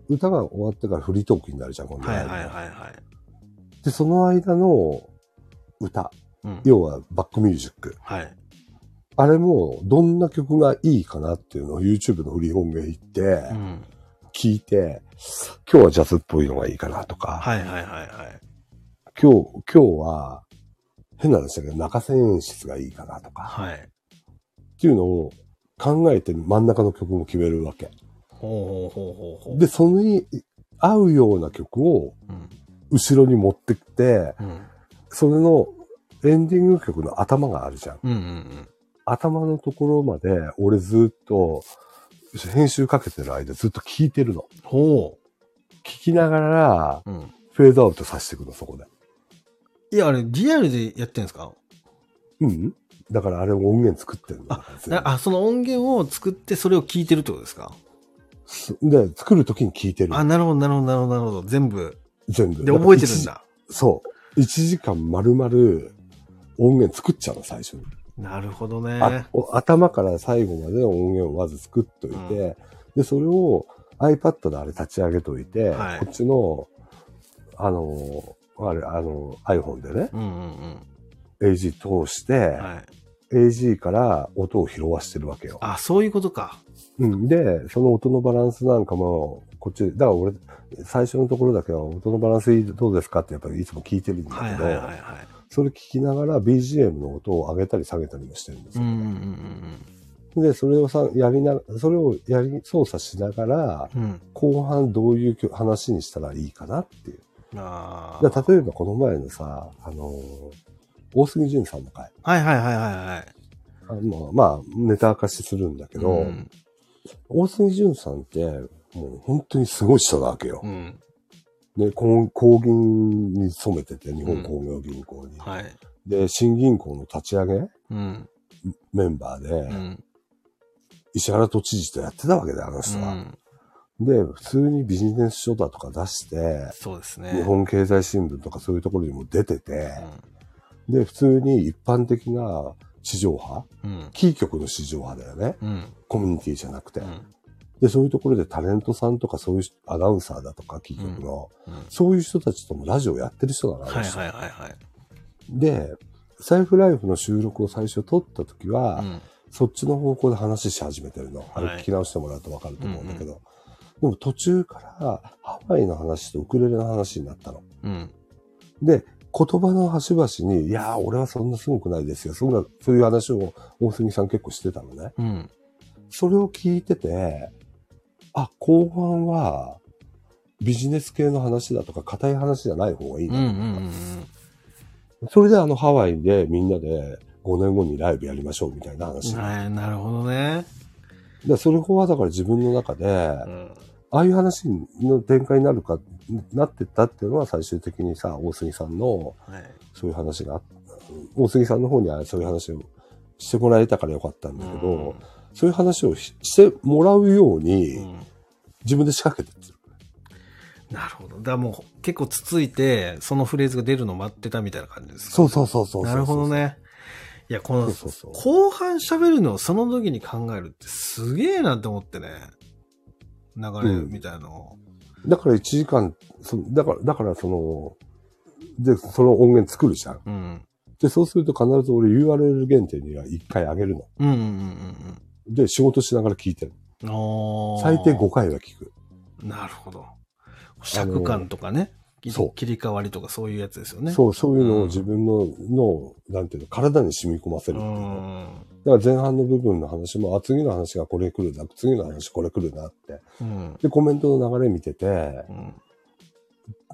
歌が終わってからフリートークになるじゃん、今度はいはいはいはい。で、その間の歌、うん。要はバックミュージック。はい。あれも、どんな曲がいいかなっていうのを YouTube のフリー音源行ってう、ん。聞いて、今日はジャズっぽいのがいいかなとか、はいはいはいはい。今日、今日は、変な話だけど、中線演出がいいかなとか、はい。っていうのを考えて真ん中の曲も決めるわけ。ほうほうほうほうほう。で、それに合うような曲をうん。後ろに持ってきて、うん。それのエンディング曲の頭があるじゃん。うんうん頭のところまで俺ずっと編集かけてる間ずっと聞いてるの。うん。ほ聞きながらう。うん。フェードアウトさせていくの、そこで。いや、あれ、リアルでやってんですか？うんだからあれ音源作ってるの。全部あ、その音源を作ってそれを聞いてるってことですか？で、作るときに聞いてるあ、なるほど、なるほど、なるほど、なるほど。全部。全部。で、覚えてるんだ。そう。1時間丸々音源作っちゃうの、最初に。なるほどね。頭から最後までの音源をまず作っといて、で、それを iPad であれ立ち上げといて、はいこっちの、あの、あれ、あの、iPhone でね、うんうん AG 通して、うん。はい。AG から音を拾わしてるわけよ。あ、そういうことか。うん、で、その音のバランスなんかも、こっち、だから俺、最初のところだけは音のバランスどうですかってやっぱりいつも聞いてるんだけど、はいはいはいはい。それ聞きながら BGM の音を上げたり下げたりもしてるんですよ。うんうんうんで、それをさ、やりな、それをやり、操作しながら、うん。うん。後半どういう話にしたらいいかなっていう。あ例えばこの前のさ、あのー大杉淳さんの回。あ。はいはいはいはいはい。あのまあ、ネタ明かしするんだけど、うん。大杉淳さんって、もう本当にすごい人なわけよ。うん。で、公公銀に勤めてて、日本工業銀行に。はい。で、新銀行の立ち上げうん。メンバーで、うん。石原都知事とやってたわけだよ、あのう人は。ん。で、普通にビジネス書だとか出して、そうですね。日本経済新聞とかそういうところにも出てて、うで、普通に一般的な市場派、ん。うん。キー局の市場派だよね。うん。コミュニティじゃなくて。うん。で、そういうところでタレントさんとかそういう人アナウンサーだとか、キー局の、うんそういう人たちともラジオやってる人だな、あはいはいはいはい。で、サイフライフの収録を最初撮った時は、うん。そっちの方向で話し始めてるの。あれはい聞き直してもらうとわかると思うんだけど。でも途中からハワイの話とウクレレの話になったの。うん。で、言葉の端々に、いやー、俺はそんなすごくないですよ。そんな、そういう話を大杉さん結構してたのね。うん。それを聞いてて、あ、後半はビジネス系の話だとか硬い話じゃない方がいいうんうんな。うんそれであのハワイでみんなで5年後にライブやりましょうみたいな話。うん。はい、なるほどね。でそれはだから自分の中で、うん。ああいう話の展開になるか、なってったっていうのは最終的にさ、大杉さんのはい。そういう話があった。大杉さんの方にはそういう話をしてもらえたからよかったんだけど、そういう話をししてもらうようにうん。自分で仕掛けてってる。なるほど。だからもう結構つついて、そのフレーズが出るのを待ってたみたいな感じですか？そうそうそうそうそう。なるほど。ね。いや、このそう、そうそう。後半喋るのをその時に考えるってすげえなって思ってね。流れみたいなのを。だから1時間、そだから、だからその、で、その音源作るじゃん。うん。で、そうすると必ず俺 URL 限定には1回上げるの。うんうんうんで、仕事しながら聞いてる。最低5回は聞く。なるほど。尺感とかね。そう切り替わりとかそういうやつですよね。そう、そういうのうんを自分の、の、なんていうの、体に染み込ませるうっていう。だから前半の部分の話も、あ、次の話がこれ来るな、次の話これ来るなって。うん。で、コメントの流れ見ててう、ん。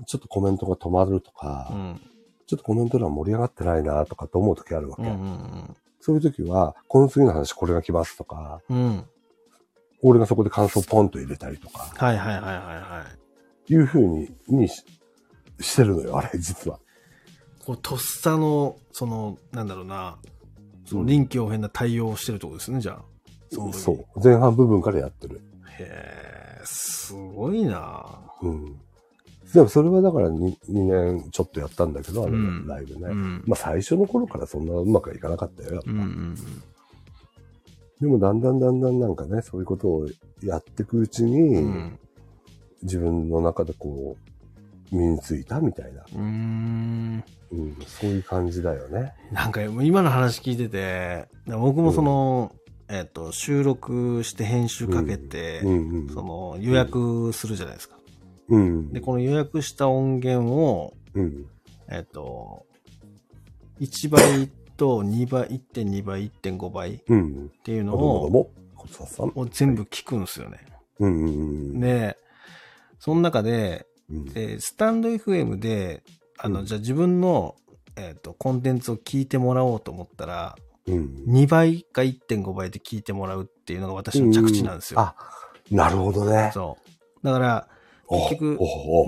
ちょっとコメントが止まるとか、うん。ちょっとコメント欄盛り上がってないなとかと思う時あるわけ。うん。うん。そういう時は、この次の話これが来ますとか、うん。俺がそこで感想ポンと入れたりとか、はいはいはいはいはい。いう風に、にししてるのよ、あれ、実は。こう、とっさの、その、なんだろうな、その臨機応変な対応をしてるとこですね、じゃあ。その時そう。前半部分からやってる。へえ、すごいなうん。でもそれはだから 2, 2年ちょっとやったんだけど、あのうんライブね。うん。まあ最初の頃からそんなうまくはいかなかったよ。やっぱうんうんでもだんだんだんだんなんかね、そういうことをやっていくうちに、うん。うん。自分の中でこう、身についたみたいな、うーん。うん、そういう感じだよね。なんか今の話聞いてて、僕もその、えっ、と、収録して編集かけて、うんうん。その予約するじゃないですか。うん。で、この予約した音源を、うん。えっ、と、1倍と2倍、1.2倍、1.5倍っうん。ていうの。を全部聞くんですよね。うんうんうん。で、その中で、うん。えースタンド FM で、あの、うんじゃあ自分の、えっ、と、コンテンツを聞いてもらおうと思ったら、うん。2倍か1.5倍で聞いてもらうっていうのが私の着地なんですよ。あ、なるほどね。そう。だから、結局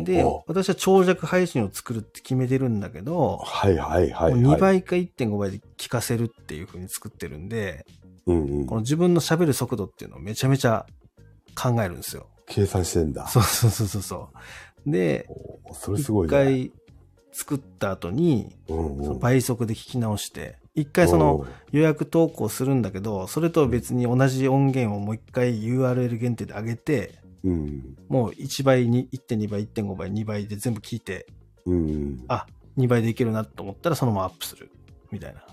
でお、私は長尺配信を作るって決めてるんだけど、はいはいはい、はい。もう2倍か1.5倍で聞かせるっていう風に作ってるんで、うんうんこ。の自分の喋る速度っていうのをめちゃめちゃ考えるんですよ。計算してんだ。そうそうそうそう。で、おそれすごい一ね。回作った後に、うんうん、その倍速で聞き直して、一回その予約投稿するんだけど、それとは別に同じ音源をもう一回 URL 限定で上げて、うん。もう1倍に、1.2倍、1.5倍、2倍で全部聞いて、うんうん。あ、2倍でいけるなと思ったらそのままアップする。みたいな。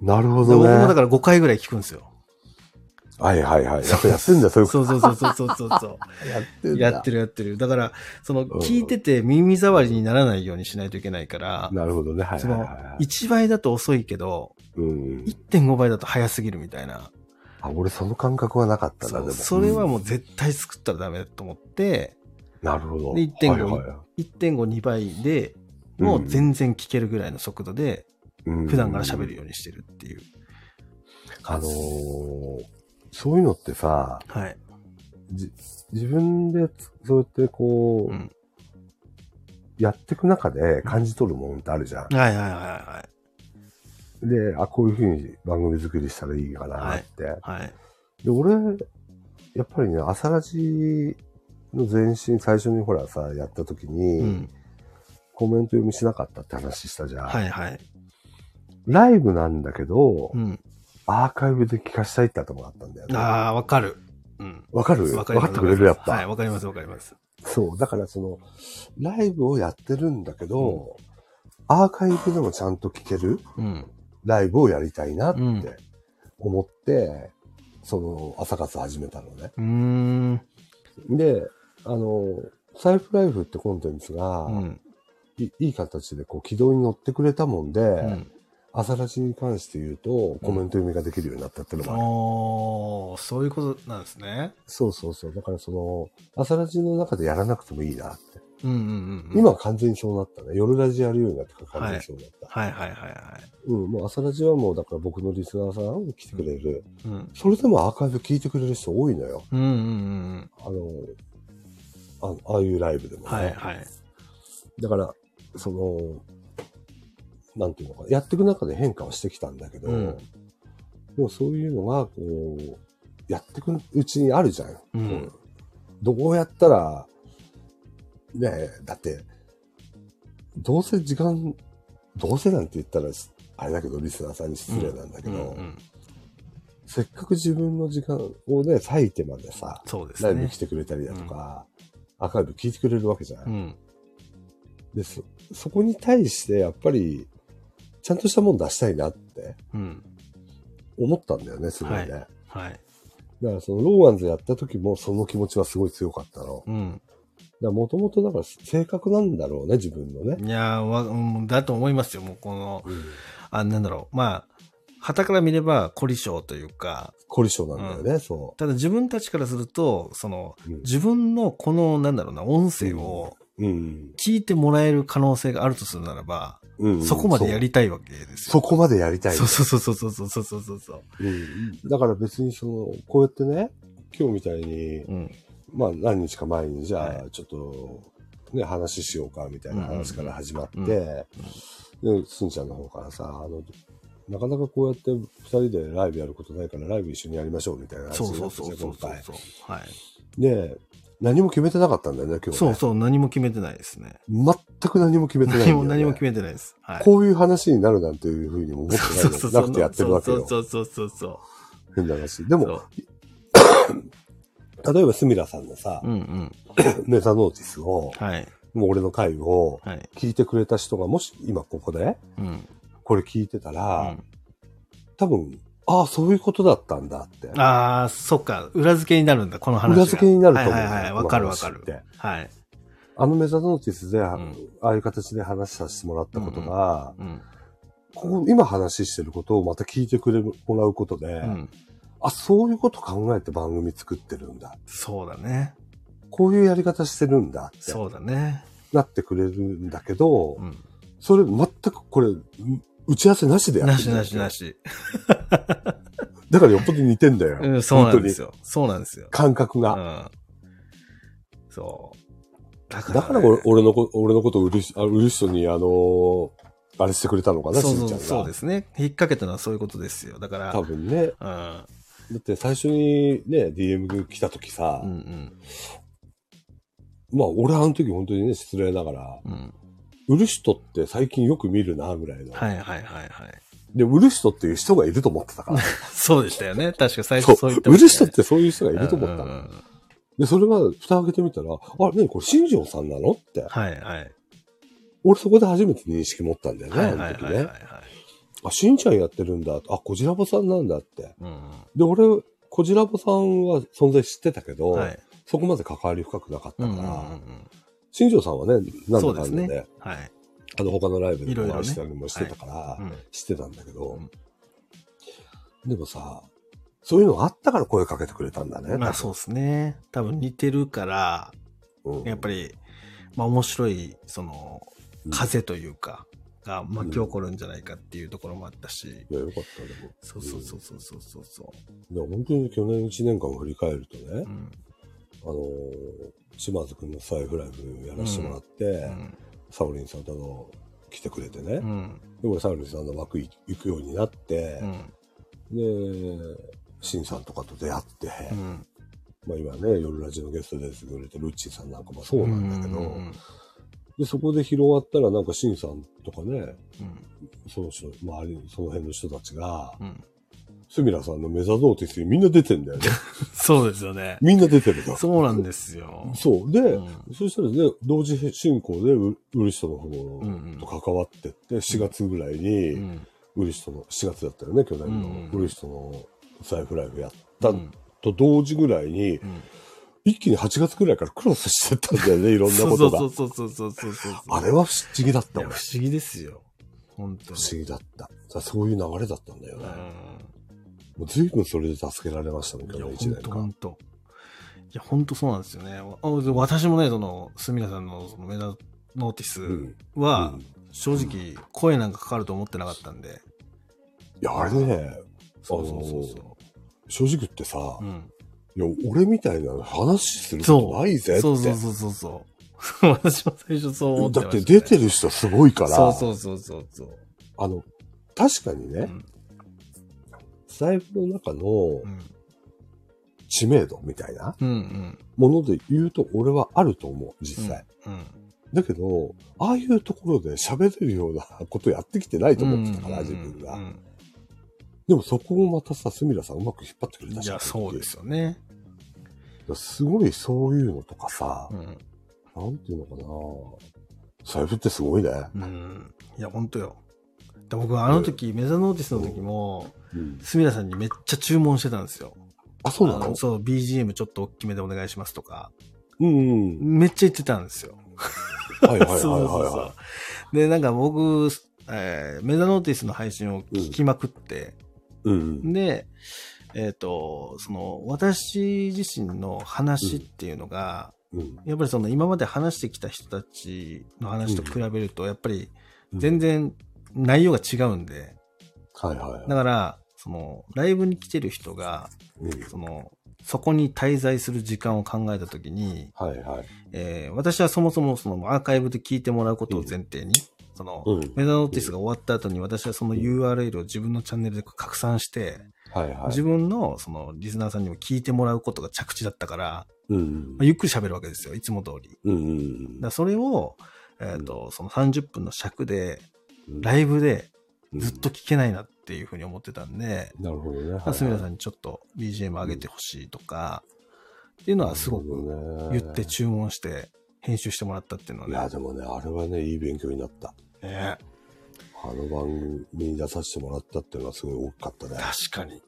なるほどね。もだから5回ぐらい聞くんですよ。はいはいはい。やっぱやってんだ、そういうこそうそうそうそうそうそうそと。やってんう。だ。やってるやってる。だから、その、ん聞いてて耳障りにならないようにしないといけないから、なるほどね。はいそのはいはい。、1倍だと遅いけど、うん。1.5倍だと早すぎるみたいな。あ、俺その感覚はなかったな、でも。それはうんもう絶対作ったらダメだと思って、なるほど。で1.5はいはいは1.5、2倍で、もう全然聞けるぐらいの速度で、いうん普段から喋るようにしてるっていう。あのーそういうのってさ、はい。じ自分でそうやってこう、うんやっていく中で感じ取るもんってあるじゃん。はいはいはいはで、あ、こういうふうに番組作りしたらいいかなって。い。はい。で、俺、やっぱりね、朝ラジの前身、最初にほらさ、やった時に、うん。コメント読みしなかったって話したじゃん。はいはい。ライブなんだけど、うん。アーカイブで聞かしたいって頭があったんだよね。ああ、わかる。うん。わかる？わかってくれる？やっぱ。はい、わかりますわかります。そう。だからその、ライブをやってるんだけど、アーカイブでもちゃんと聞けるうん。ライブをやりたいなっうんて思って、その、朝活始めたのね。うーん。で、あの、サイフライフってコンテンツが、うん。いいい形でこう軌道に乗ってくれたもんで、うん。朝ラジに関して言うと、コメント読みができるようになったっていうのもある。おー、そういうことなんですね。そうそうそう。だからその、朝ラジの中でやらなくてもいいなって。うんうんうんうん。今は完全にそうなったね。夜ラジやるようになってから完全にそうなった。はいはいはいはい。うん、もう朝ラジはもうだから僕のリスナーさん来てくれる。うん。それでもアーカイブ聞いてくれる人多いのよ。うんうんうんあの、あああいうライブでもうん。ね。はいはい。だから、その、なんていうのかな。やっていく中で変化はしてきたんだけど、うんでもそういうのが、こう、やっていくうちにあるじゃん。うんどうやったら、ねえ、だって、どうせ時間、どうせなんて言ったら、あれだけど、リスナーさんに失礼なんだけど、うんうんせっかく自分の時間をね、割いてまでさ、そうですライブ来。てくれたりだとか、アーカイブ聞いてくれるわけじゃない、うん。でそ、そこに対して、やっぱり、ちゃんとしたもの出したいなってうん。思ったんだよね、すごいね。はいだかはい。ら、その、ローガンズやった時も、その気持ちはすごい強かったの。うん。だから、もともと、だから、性格なんだろうね、自分のね。いやーわ、うん、だと思いますよ。もうこの、うん。あ、なんだろう。まあ、旗から見れば凝り性というか、凝り性なんだよね、そただ自分たちからすると、その、う。うん自分のこの、なんだろうな、音声をうん。聞いてもらえる可能性があるとするならば、うん。そこまでやりたいわけですよ。そこまでやりたい。そうそうそうそうそうそうそうそうそう。うん。だから別にその、こうやってね、今日みたいに、うん。まあ何日か前に、じゃはあ、ちょっと、ね、話しようか、みたいな話から始まって、うんで、すんちゃんの方からさ、あの、なかなかこうやって二人でライブやることないから、ライブ一緒にやりましょう、みたいな話そうそうそうそうそう。はい。で、何も決めてなかったんだよね、今日、ね。そうそう、何も決めてないですね。全く何も決めてないね。何も何も決めてないです。はい。こういう話になるなんていうふうにも思ってない なくてやってるわけよ。そうそうそうそう変な話。で。も、例えばスミラさんのさう、んうん。メタノーティスを、はい。もう俺の回をはい。聞いてくれた人が、もし今ここで、うん。これ聞いてたうら、ん、多分、ああ、そういうことだったんだって。ああ、そっか。裏付けになるんだ、この話が。裏付けになると思う。はいはいはい。わかるわかる。はい。あのメタノーティスで、あんあいう形で話させてもらったことが、うん。ここ今話してることをまた聞いてくれもらうことで、うん。あ、そういうこと考えて番組作ってるんだ。そうだね。こういうやり方してるんだってそうだね。なってくれるんだけど、うん。それ全くこれ、打ち合わせなしでやってるなしなしなし。し。だからよっぽど似てんだよ。うん、そうなんですよ。そうなんですよ。感覚が。うん。そう。だから、だから俺俺のこ、俺のことを売る人、あ売る人に、あのーあれしてくれたのかな、そうそうしんちゃんが。そうですね。引っ掛けたのはそういうことですよ。だから、多分ね。うん。だって最初にね、DM 来た時さ、うんうん。まあ俺あの時本当にね、失礼ながら、うん。売る人って最近よく見るな、ぐらいの。はいはいはいはい。で、売る人っていう人がいると思ってたから。そうでしたよね。確か最初そう言って売る人っましたねてそういう人がいると思ったの。で、それが蓋開けてみたら、あ、ねこれ新庄さんなのって。はいはい。俺そこで初めて認識持ったんだよね、はいあの時はいはいはい。ね。あ、しんちゃんやってるんだ。あ、こじらぼさんなんだって。うんで、俺、こじらぼさんは存在知ってたけど、うん。はい。そこまで関わり深くなかったうんから、うんうんうん。新庄さんはね、なんだかんだで、そうですね。はい。あの他のライブでお会いしたりもしてたから、うん知ってたんだけど、うんでもさ、そういうのがあったから声かけてくれたんだね。まあそうですね。多分似てるから、うんやっぱり、まあ面白い、その、うん風というか、が巻き起こるんじゃないかっていうところもあったし、いや、よかった、でも。そうそうそうそうそうそうそでも本当に去年1年間を振り返るとねう。う、ん。あのー、島津くんのサイフライブやらせてもらって、うん。サオリンさんとの来てくれてね。うん。で、俺サオリンさんの枠行くようになってう、ん。で、シンさんとかと出会って、うん。まあ今ね、夜ラジオのゲストで出てくれてるルッチーさんなんかもそうなんだけど、うんで、そこで広がったらなんかシンさんとかね、うんその人、周り、その辺の人たちが、うん。スミラさんのメザノーティスにみんな出てんだよね。そうですよね。みんな出てるの。そうなんですよ。そう。で、うんそしたらね、同時進行で売売る人の方んうんと関わってって、4月ぐらいに、うる人の、4月だったよね、去年の、うる人の財布ライブやったうんと同時ぐらいに、うん一気に8月ぐらいからクロスしてったんだよね、いろんなことが。そうそうそうそうそうそうそう。あれは不思議だった不思議ですよ。本当に。不思議だった。さそういう流れだったんだよね。うもう随分それで助けられましたもん、年1本年間。当本当。いや、本当そうなんですよね。あ私もね、その、すみらさんのそのメダノーティスうんはうん、正直、声なんかかかると思ってなかったんで。いや、あれね、そうそうそうそ正直言ってさ、う。うん。いや、俺みたいな話することないぜって。そうそうそうそうそう。私も最初そう思ってだっましてた、ね。出てる人すごいから、そうそうそうそうそう。あの、確かにね、うん財布の中のうん。知名度みたいなうんうん。もので言うと、俺はあると思う、実際。うん。だけど、ああいうところで喋れるようなことやってきてないと思ってたから、自分が。うんでもそこをまたさ、すみらさんうまく引っ張ってくれたじゃん。いや、そうですよね。すごいそういうのとかさ、うん。なんていうのかな財布ってすごいね。うん。いや、本当よ。で僕はあの時、メザノーティスの時も、うん。スミラさんにめっちゃ注文してたんですよ。あ、そうなの？そう、BGM ちょっと大きめでお願いしますとか、うんうん。めっちゃ言ってたんですよ。はいはいはいはい そうそうはそうで、なんか僕、えーメザノーティスの配信を聞きまくって、い。うんで、えっ、と、その、私自身の話っていうのが、うん。うん。やっぱりその今まで話してきた人たちの話と比べると、やっぱりうん全然内容が違うんで、はいはい。だから、その、ライブに来てる人が、うん。その、そこに滞在する時間を考えたときに、はいはい。えー私はそもそもそのアーカイブで聞いてもらうことを前提に、その、うん。メダノーティスが終わった後に私はその URL を自分のチャンネルで拡散して、はいはい。自分のそのリスナーさんにも聞いてもらうことが着地だったから、うんまあ、ゆっくり喋るわけですよ、いつも通り。うん。うんだそれを、えっ、と、その30分の尺で、うん。ライブでうんずっと聞けないなっていうふうに思ってたんで、なるほどね。まあすみらさんんにちょっと BGM 上げてほしいとか、っていうのはすごく言って注文して編集してもらったっていうのはいね。や、でもね、あれはね、いい勉強になった。ねあの番組に出させてもらったっていうのはすごい大きかったね。確かに。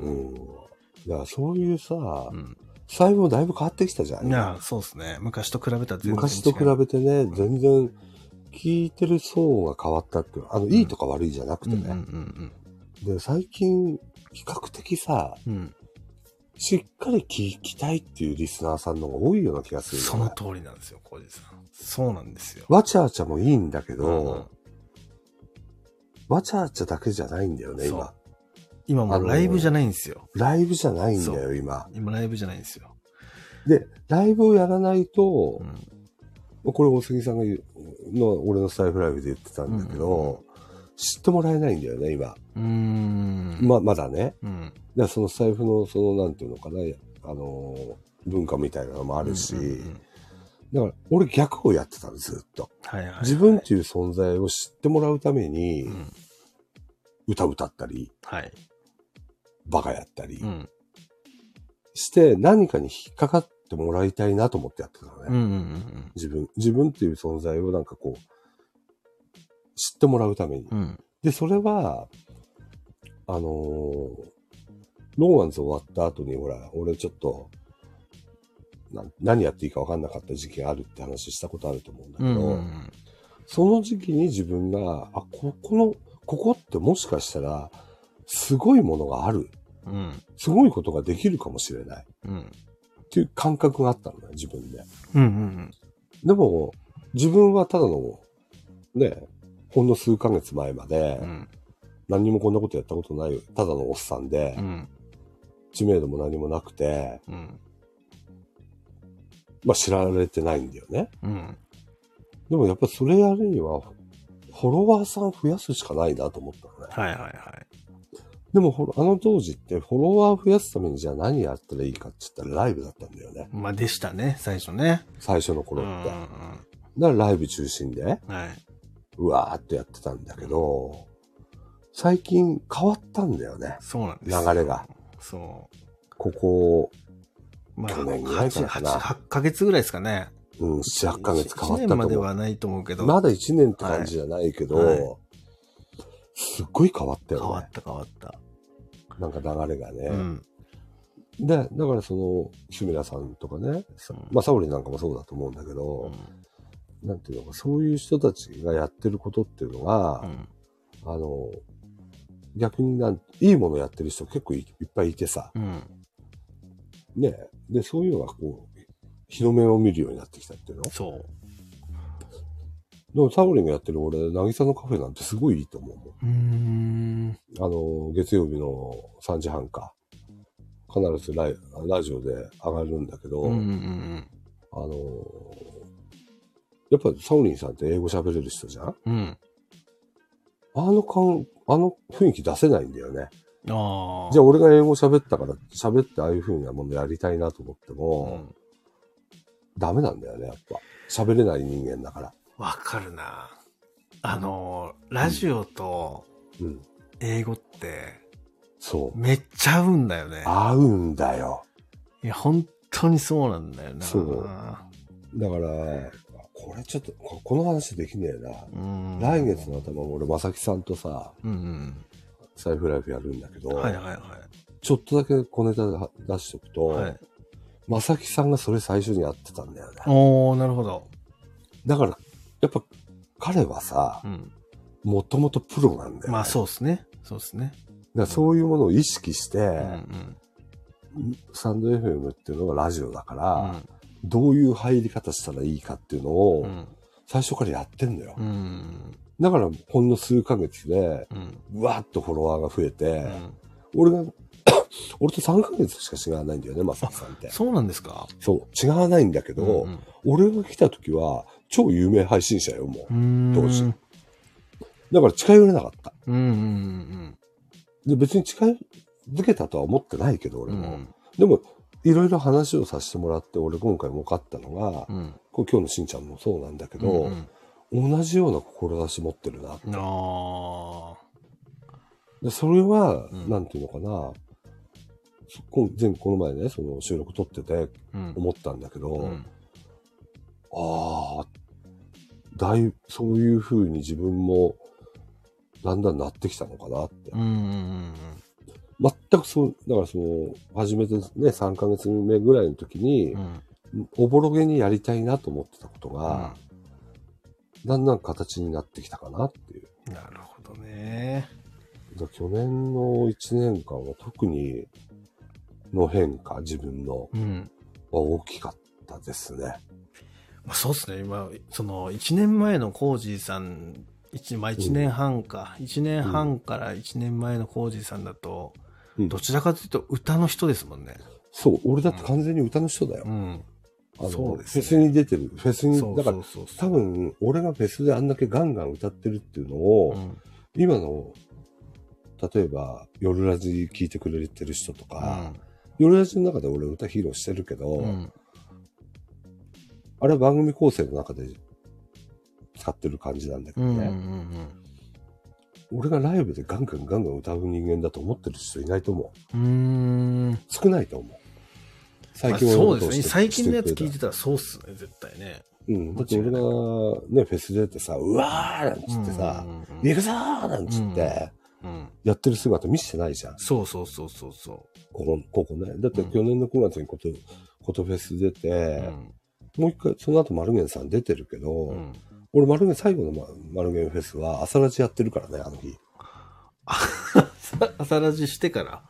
うん。だからそういうさ、うん。財布もだいぶ変わってきたじゃん。いや、そうですね。昔と比べたら全然。昔と比べてね、全然聞いてる層が変わったっていう。あの、いいとか悪いじゃなくてうんうんね。で、最近、比較的さ、うんうん。うん。しっかり聞きたいっていうリスナーさんの方が多いような気がするよね、その通りなんですよ、コージさん。そうなんですよ。わちゃわちゃもいいんだけど、うんわちゃわちゃだけじゃないんだよね、今。今もうライブじゃないんですよ。ライブじゃないんだそよ、今。今ライブじゃないんですよ。で、ライブをやらないとう、ん。これ大杉さんが言うの、俺のスタイフライブで言ってたんだけど、知ってもらえないんだよね、今。うーん。ま、まだね。うん。だそのスタイフの、その、なんていうのかな、あのー、文化みたいなのもあるし、だから、俺逆をやってたの、ずっと。はいはい。自分っていう存在を知ってもらうためにう、ん。歌歌ったり、はい。バカやったりうん。して、何かに引っかかってもらいたいなと思ってやってたのね。うんうんうん自分、自分っていう存在をなんかこう、知ってもらうために。うん。うん。で、それは、あのーローマンズ終わった後に、ほら、俺ちょっと、な何やっていいか分かんなかった時期があるって話したことあると思うんだけうんど、うんその時期に自分が、あ、ここの、ここってもしかしたら、すごいものがある。うん。すごいことができるかもしれない。うん。っていう感覚があったのね、自分で。うんうんでも、自分はただの、ね、ほんの数ヶ月前までう、ん。何にもこんなことやったことない、ただのおっさんでう、ん。知名度も何もなくて、うん。まあ知られてないんだよね。うん。でもやっぱそれやるには、フォロワーさん増やすしかないなと思ったのね。はいはいはい。でもあの当時ってフォロワー増やすためにじゃあ何やったらいいかって言ったらライブだったんだよね。まあでしたね、最初ね。最初のうんうん頃って。だからライブ中心で、はい。うわーってやってたんだけど、最近変わったんだよね。そうなんですよ。流れが。そここ、う。まあ、去年ぐらいかな8 8ヶ月ぐらいですかね。うん、7、8ヶ月変わった1と年まで思う。はないと思うけど。まだ1年って感じじゃないけど、はいはいすっごい変わったよね。変わった変わった。なんか流れがね。うん。で、だからその、シュミラさんとかね、まあ、サオリンなんかもそうだと思うんだけど、なんていうのか、そういう人たちがやってることっていうのがう、ん。あの、逆になん、いいものやってる人結構いいっぱいいてさ、うん。ね、で、そういうのがこう、日の目を見るようになってきたっていうの？そう。でも、サオリンがやってる俺、渚のカフェなんてすごいいいと思うもん。うーん。あの、月曜日の3時半か。必ずライラジオで上がるんだけど、うんうんうんあの、やっぱサオリンさんって英語喋れる人じゃん？うん。うん。あの感、あの雰囲気出せないんだよね。じゃあ俺が英語喋ったから、喋ってああいう風なものやりたいなと思ってうも、ん。ダメなんだよね、やっぱ。喋れない人間だから。わかるな。あの、ラジオとうん。英語って、そう。めっちゃ合うんだよね。合うんだよ。いや、本当にそうなんだよな。そうだから、これちょっと、ここの話できねえな。うん。来月の頭、俺、まさきさんとさ、うん財布ライフやるんだけど、うん。はいはいはちょっとだけ小ネタで出しとくと、い。はい。まさきさんがそれ最初にやってたんだよね。おー、なるほど。だから、やっぱ、彼はさう、ん。もともとプロなんだよ、ね。まあそうですね。そうですね。だからそういうものを意識して、うんうん。スタンド FM っていうのがラジオだから、うんどういう入り方したらいいかっていうのをうん。最初からやってんだよ。うん。だからほんの数ヶ月で、うん。うわーっとフォロワーが増えて、うん俺が、俺と3ヶ月しか違わないんだよね、まさきさんって。そうなんですか？そう、違わないんだけど、うん俺が来た時は超有名配信者よ、もう。うん。当時だから近寄れなかった。うんうんで、別に近づけたとは思ってないけど、俺うん。うも。ん。でも、いろいろ話をさせてもらって、俺今回も分かったのが、うん。今日のしんちゃんもそうなんだけど、うん同じような志持ってるな。うん、あでそれは、うんなんていうのかな、こ前この前ね、その収録撮ってて。思ったんだけど、うんああ、だいそういう風に自分もだんだんなってきたのかなって。うんうん全くそう、だからその、初めてね、3ヶ月目ぐらいの時にうんう、ん。おぼろげにやりたいなと思ってたことうが、だんだん形になってきたかなっていう。ん。なるほどね。去年の1年間は特にの変化、自分の、うん。は大きかったですね。まあ、そうですね。今、その、1年前のコージーさん、一まあ、1年半か。1年半から1年前のコージーさんだと、うんどちらかというと歌の人ですもんね。そう、俺だって完全に歌の人だよ。うん。あのそうですねフェスに出てる。フェスに、そうだからそうそう多分、俺がフェスであんだけガンガン歌ってるっていうのを、うん。今の、例えば、夜ラジ聞いてくれてる人とか、夜ラジの中で俺歌披露してるけど、うん。うん。あれは番組構成の中で使ってる感じなんだけうん。うん。うどね。ん。俺がライブでガンガンガンガン歌う人間だと思ってる人いないと思う。うん。少ないと思う。最近そうですね。最近のやつ聞いてたらそうっすね、絶対ね。たうん。だって俺がね、フェスでってさ、うわーなんつってさ、うんうんうん行くぞーなんつって、うん。やってる姿見せてないじゃん。そうそうそうそうそここ、ここね。だってうん去年の9月にこと、ことフェス出て、う。うん。もう一回、その後マルゲンさん出てるけど、うん。俺マルゲン、最後のママルゲンフェスは朝ラジやってるからね、あの日。朝ラジしてから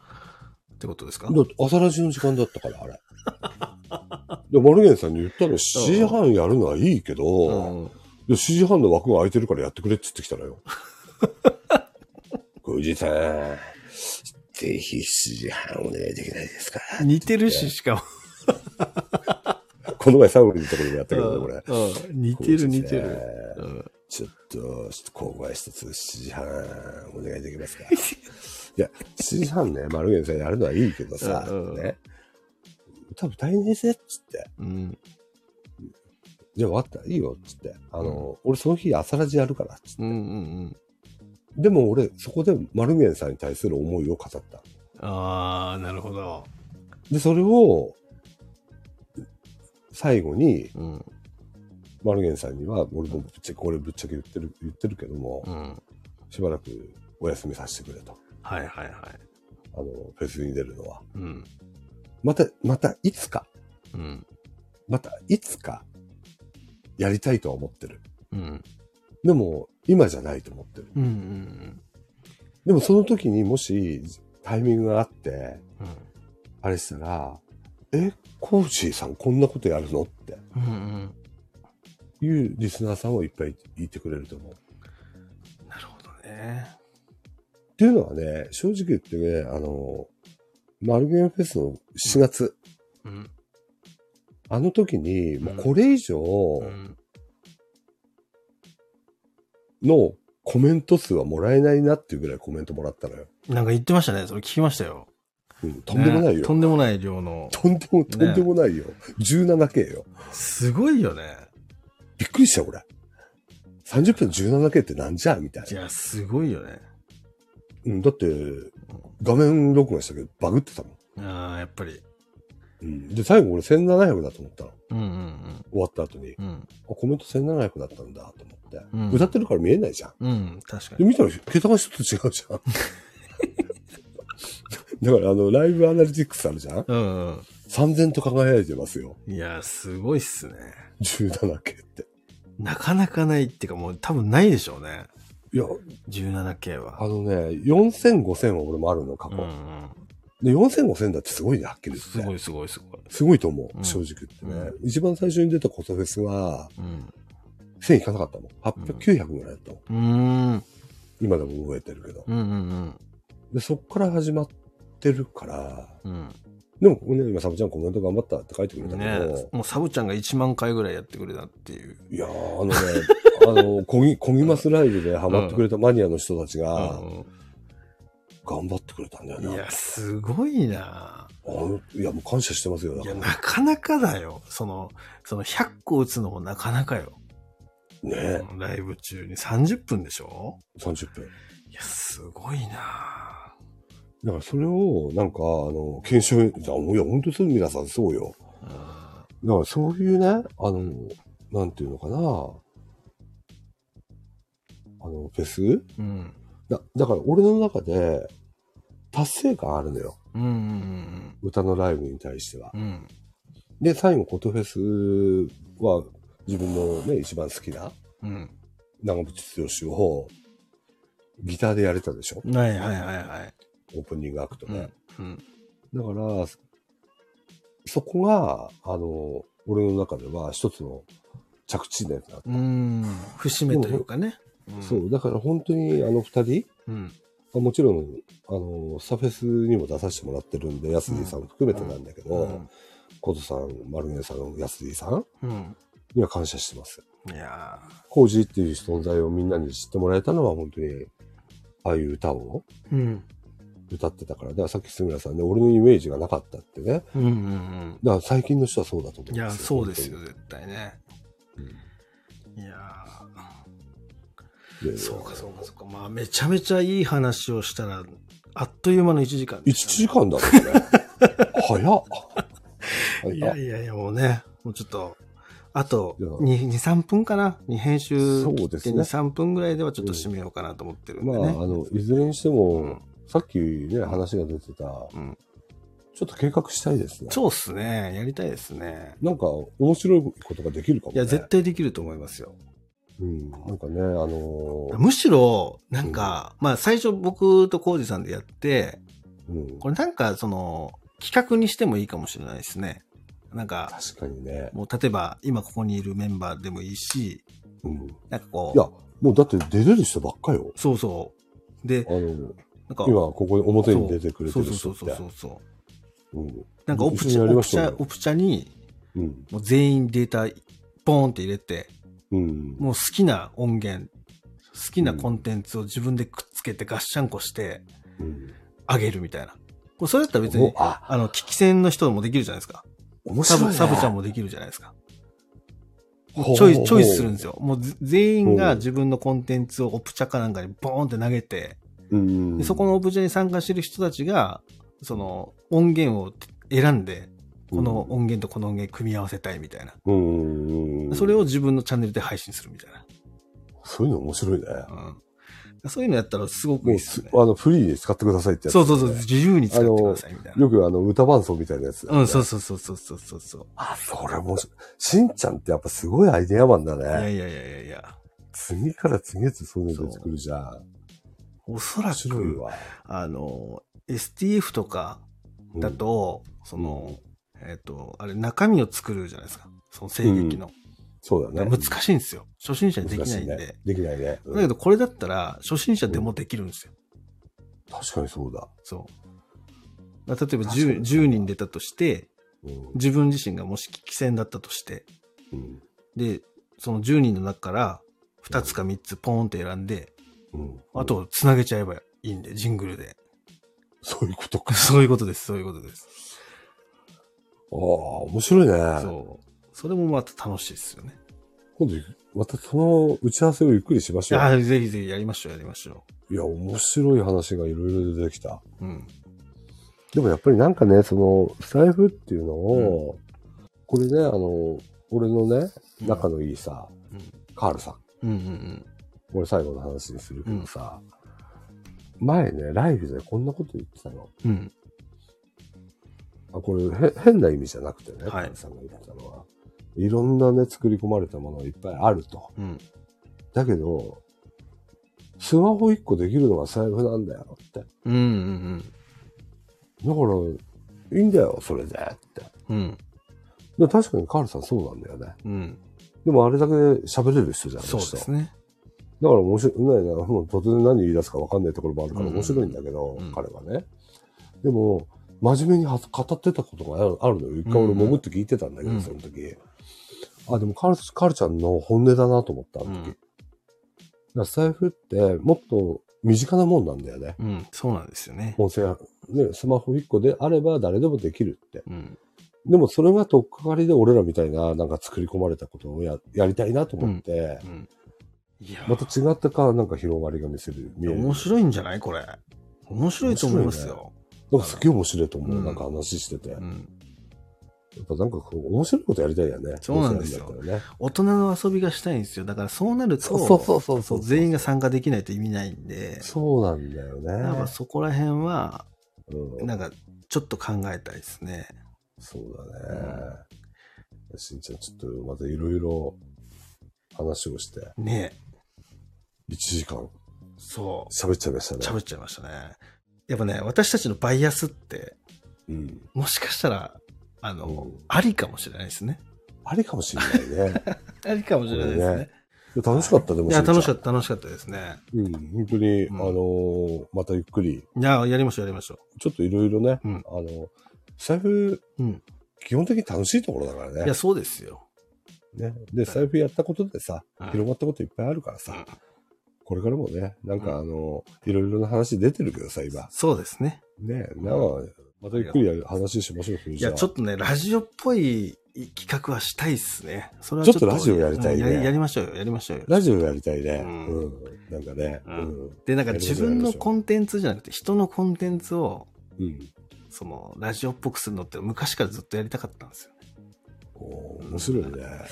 ってことですか？だって朝ラジの時間だったから、あれ。で、マルゲンさんに言ったら7時半やるのはいいけど、うん。で7時半の枠が空いてるからやってくれって言ってきたのよ。小 藤さん、ぜひ7時半お願いできないですか？似てるし、しかも。この前サウリのところでやったけどね、これ。うん似てる似てる。ちょっと、ちょっと小声一つ7時半お願いできますか いや、7時半ね、マルゲンさんやるのはいいけどさ、うんうんね。歌歌えねっつって。うん。じゃあ分かった、いいよっつって。あの、俺その日朝ラジやるからっつって。うんうんうん。でも俺、そこでマルゲンさんに対する思いを語った。ああ、なるほど。で、それを、最後に、うん。マルゲンさんには、俺もぶっちゃけ、これぶっちゃけ言ってる、言ってるけども、うん。しばらくお休みさせてくれと。はいはいはい。あの、フェスに出るのは。うん。また、またいつか、うん。またいつか、やりたいとは思ってる。うん。でも、今じゃないと思ってる。うんうんでもその時にもし、タイミングがあって、うん。あれしたら、え、コーチーさんこんなことやるの？ってうんうん。いうリスナーさんはいっぱいいてくれると思う。なるほどね。っていうのはね、正直言ってね、あの、マルゲンフェスの7月、うん。あの時に、もうこれ以上うん。のコメント数はもらえないなっていうぐらいコメントもらったのよ。なんか言ってましたね。それ聞きましたよ。うん、とんでもないよ。ねとんでもない量の。とんでも、とんでもないよ。17K よ。すごいよね。びっくりした、俺。30分 17K ってなんじゃみたいな。いや、すごいよね。うん、だって、画面録画したけど、バグってたもん。ああ、やっぱり。うん。で、最後俺1700だと思ったの。うんうん終わった後に。うん。うん。あ、コメント1700だったんだと思って。うん歌ってるから見えないじゃん。うん、確かで、に。見たら桁が一つ違うじゃん。だから、あの、ライブアナリティクスあるじゃん？うんうん。?3000 と輝いてますよ。いや、すごいっすね。17K って。なかなかないっていうかもう多分ないでしょうね。いや、17K は。あのね、4000、5000は俺もあるの、過去。うんうん。で、4000、5000だってすごいね、はっきり言って。すごいすごいすごい。すごいと思う、うん正直言ってね。う一番最初に出たコソフェスは、うん。1000いかなかったもん。800、900ぐらいだったもん。うーん。今でも覚えてるけど。うんうんで、そっから始まってるから、うん。でも、ね、今、サブちゃんコメント頑張ったって書いてくれうん。たけねど、もうサブちゃんが1万回ぐらいやってくれたっていう。いやー、あのね、あの、こぎ、こぎますライブでハマってくれたマニアの人たちが、う頑張ってくれたんだよな。んいや、すごいなあのいや、もう感謝してますよ。だいや、なかなかだよ。その、その100個打つのもなかなかよ。ねうんライブ中に30分でしょ？30分。いや、すごいなだからそれを、なんか、あの、検証、いや、本当にそう皆さんそうよ。うんだからそういうね、あの、なんていうのかな。あの、フェス？うん。だだから俺の中で、達成感あるのよ。うんうん歌のライブに対してはうん。う。ん。で、最後、コトフェスは自分のね、一番好きなうん。長渕剛をギターでやれたでしょ？はいはいはいはい。オープニングアクトで。うん。うん。だから、そこが、あの、俺の中では一つの着地点だった。うん。節目というかね。んそう、だから本当にあの二人、うん。あもちろん、あの、サフェスにも出させてもらってるんで、安井さん含めてなんだけど、うん。コトさん、丸源さん、安井さんうん。には感謝してます。いやコージーっていう存在をみんなに知ってもらえたのは本当に、ああいう歌をーうん。歌ってたから。だからさっき杉村さんね、俺のイメージがなかったってね。うんうんうん。だから最近の人はそうだと思うんいや、ですよ。そうですよ、絶対ね。いや本当に。ーそうかそうかそうか。まあ、めちゃめちゃいい話をしたら、あっという間の1時間で1した時間だもんね。早っ。いやいやいや、もうね、もうちょっと、あといや2、2 3分かな？に編集そう切ってですね2、3分ぐらいではちょっと締めようかなと思ってるんでまあ、ね。あの、いずれにしても、さっきね、話が出てた、うんちょっと計画したいですね。そうっすね。やりたいですね。なんか、面白いことができるかもね。いや、絶対できると思いますよ。うん。なんかね、あのーむしろ、なんか、まあ最初僕とコウジさんでやって、うん。これなんかその、企画にしてもいいかもしれないですね。なんか、確かにね。もう例えば今ここにいるメンバーでもいいし、うん。なんかこいや、もうだって出れる人ばっかよ。う、そうそう。であ、の、なんか、今ここに表に出てくれてそうるそうそう人って。そうそう。うん。なんかオプチャ、オプチャ、オプチャに、うん。もう全員データ、ポーンって入れて、うん。もう好きな音源、好きなコンテンツを自分でくっつけてガッシャンコしてうん。あげるみたいな。これそれだったら別に、おあ、あの、聞き戦の人もできるじゃないですか。サブ、面白いね。サブちゃんもできるじゃないですか。チョイス、チョイスするんですよ。もうぜ全員が自分のコンテンツをオプチャかなんかにボーンって投げて、うん。でそこのオプチャに参加してる人たちが、その音源を選んで、この音源とこの音源組み合わせたいみたいな。それを自分のチャンネルで配信するみたいな。そういうの面白いね。うん、そういうのやったらすごくいいっすね。すあの、フリーで使ってくださいってやつ、そうそうそう、自由に使ってくださいみたいな。よくあの、歌伴奏みたいなやつ、うん、そうそうそうそうそうそうそう。あ、それもし、しんちゃんってやっぱすごいアイデアマンだいやね。いやいやいやいや。次から次へとそういうの出てくるじゃん。おそらく、わ。あの、STF とかだと、その、えっ、と、あれ中身を作るじゃないですか。その声劇の。そうだね。難しいんですよ。初心者にできないんで。ね。できないね。うんだけどこれだったら、初心者でもできるんですよ。確かにそうだ。そう。例えば確か 10, に10人出たとして、うん。自分自身がもし危機戦だったとして、うん。で、その10人の中から2つか3つポーンって選んで、うん。あと、つなげちゃえばいいんで、ジングルで。そういうことか。そういうことです、そういうことです。ああ、面白いね。そう。それもまた楽しいですよね。今度、またその打ち合わせをゆっくりしましょう。あぜひぜひやりましょう、やりましょいや、面白い話がいろいろ出てきた。う。うん。でもやっぱりなんかね、その、スタイフっていうのを、これね、あの、俺のね、仲のいいさ、うんカールさん。うんうん俺最後の話にするけどさ、前ね、ライブでこんなこと言ってたの。うん。うん。あ、これへ変な意味じゃなくてね、はいカールさんが言ってたのは。いろんなね、作り込まれたものがいっぱいあると。うん。だけど、スマホ1個できるのが財布なんだよって。うんうんだから、いいんだよ、それでって。うん。うん。で確かにカールさんそうなんだよね。うん。でもあれだけ喋れる人じゃん、あのそう人ですね。だから面白い、ないな、もう突然何言い出すか分かんないところもあるからうん面白いんだけど、うん彼はね。でも、真面目には語ってたことがあるあるのよ。一回俺潜って聞いてたんだけど、うんその時。あ、でもカル、カルちゃんの本音だなと思った、あの時。うん財布ってもっと身近なもんなんだよね。うん。そうなんですよね。音声、ね、スマホ1個であれば誰でもできるって。うん。でもそれが取っかかりで俺らみたいな、なんか作り込まれたことをややりたいなと思って、うん。いやまた違ったか、なんか広がりが見せる、見える。面白いんじゃない？これ。面白いと思いますよ。なんかすげえ面白いと思う。うんなんか話してて。やっうん。ぱなんかこう面白いことやりたいよね。そうなんですよね。大人の遊びがしたいんですよ。だからそうなると、そうそうそうそう全員が参加できないと意味ないんで、そうなんだよね。やっぱそこら辺は、うん、なんか、ちょっと考えたいですね。そうだね。しんちゃん、ちょっとまたいろいろ話をして、ね1時間そ喋っちゃいましたう。ね。喋っちゃいましたね。やっぱね、私たちのバイアスって、うん。もしかしたら、あの、うんありかもしれないですね。ありかもしれないね。ありかもしれないですね。で楽しかった、でも。いや、楽しかっった、楽しかったですね。た。うん、本当に、うんあのーまたゆっくり、いや、やりましょう、やりましょちょっといろいろね、うんあの、財布、う。うん。基本的に楽しいところだからねいや、。そうですよ。ね。で、財布やったことでさ、うん広まったこといっぱいあるからさ、うんこれからもね、なんかうんあの、いろいろな話出てるけどさ、今。そうですね。ね、なんか、またゆっくりやる話しましょう、いや、ちょっと。とね、ラジオっぽい企画はしたいっすね。それはちょっと。ラジオやりたいねうんややりましょうよ、やりましょうよ。ラジオやりたいね。ううんん。なんかね。ううんん。で、なんか自分のコンテンツじゃなくて、人のコンテンツを、うん。その、ラジオっぽくするのって昔からずっとやりたかったんですよね。おー面白いね。なんか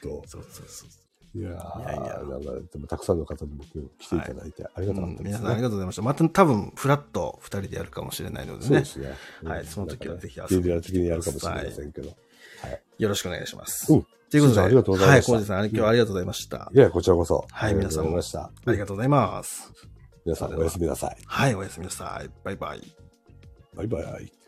ちょっそうそうそう。と。いやーいやいやでもたくさんの方に僕来ていただいてありがたかったですね。皆さんありがとうございました。また多分、フラット二人でやるかもしれないのでねそうで。すね。はいうんその時はぜひ遊遊びに来てくださいやるかもしれませんけど。よろしくお願いします。うんということで、ありがとうございましたはい、コージさん、今日はありがとうございました。いや、こちらこそ。はい皆さんもました。ありがとうございます。皆さんおやすみなさい。はい、おやすみなさい。バイバイ。バイバイ。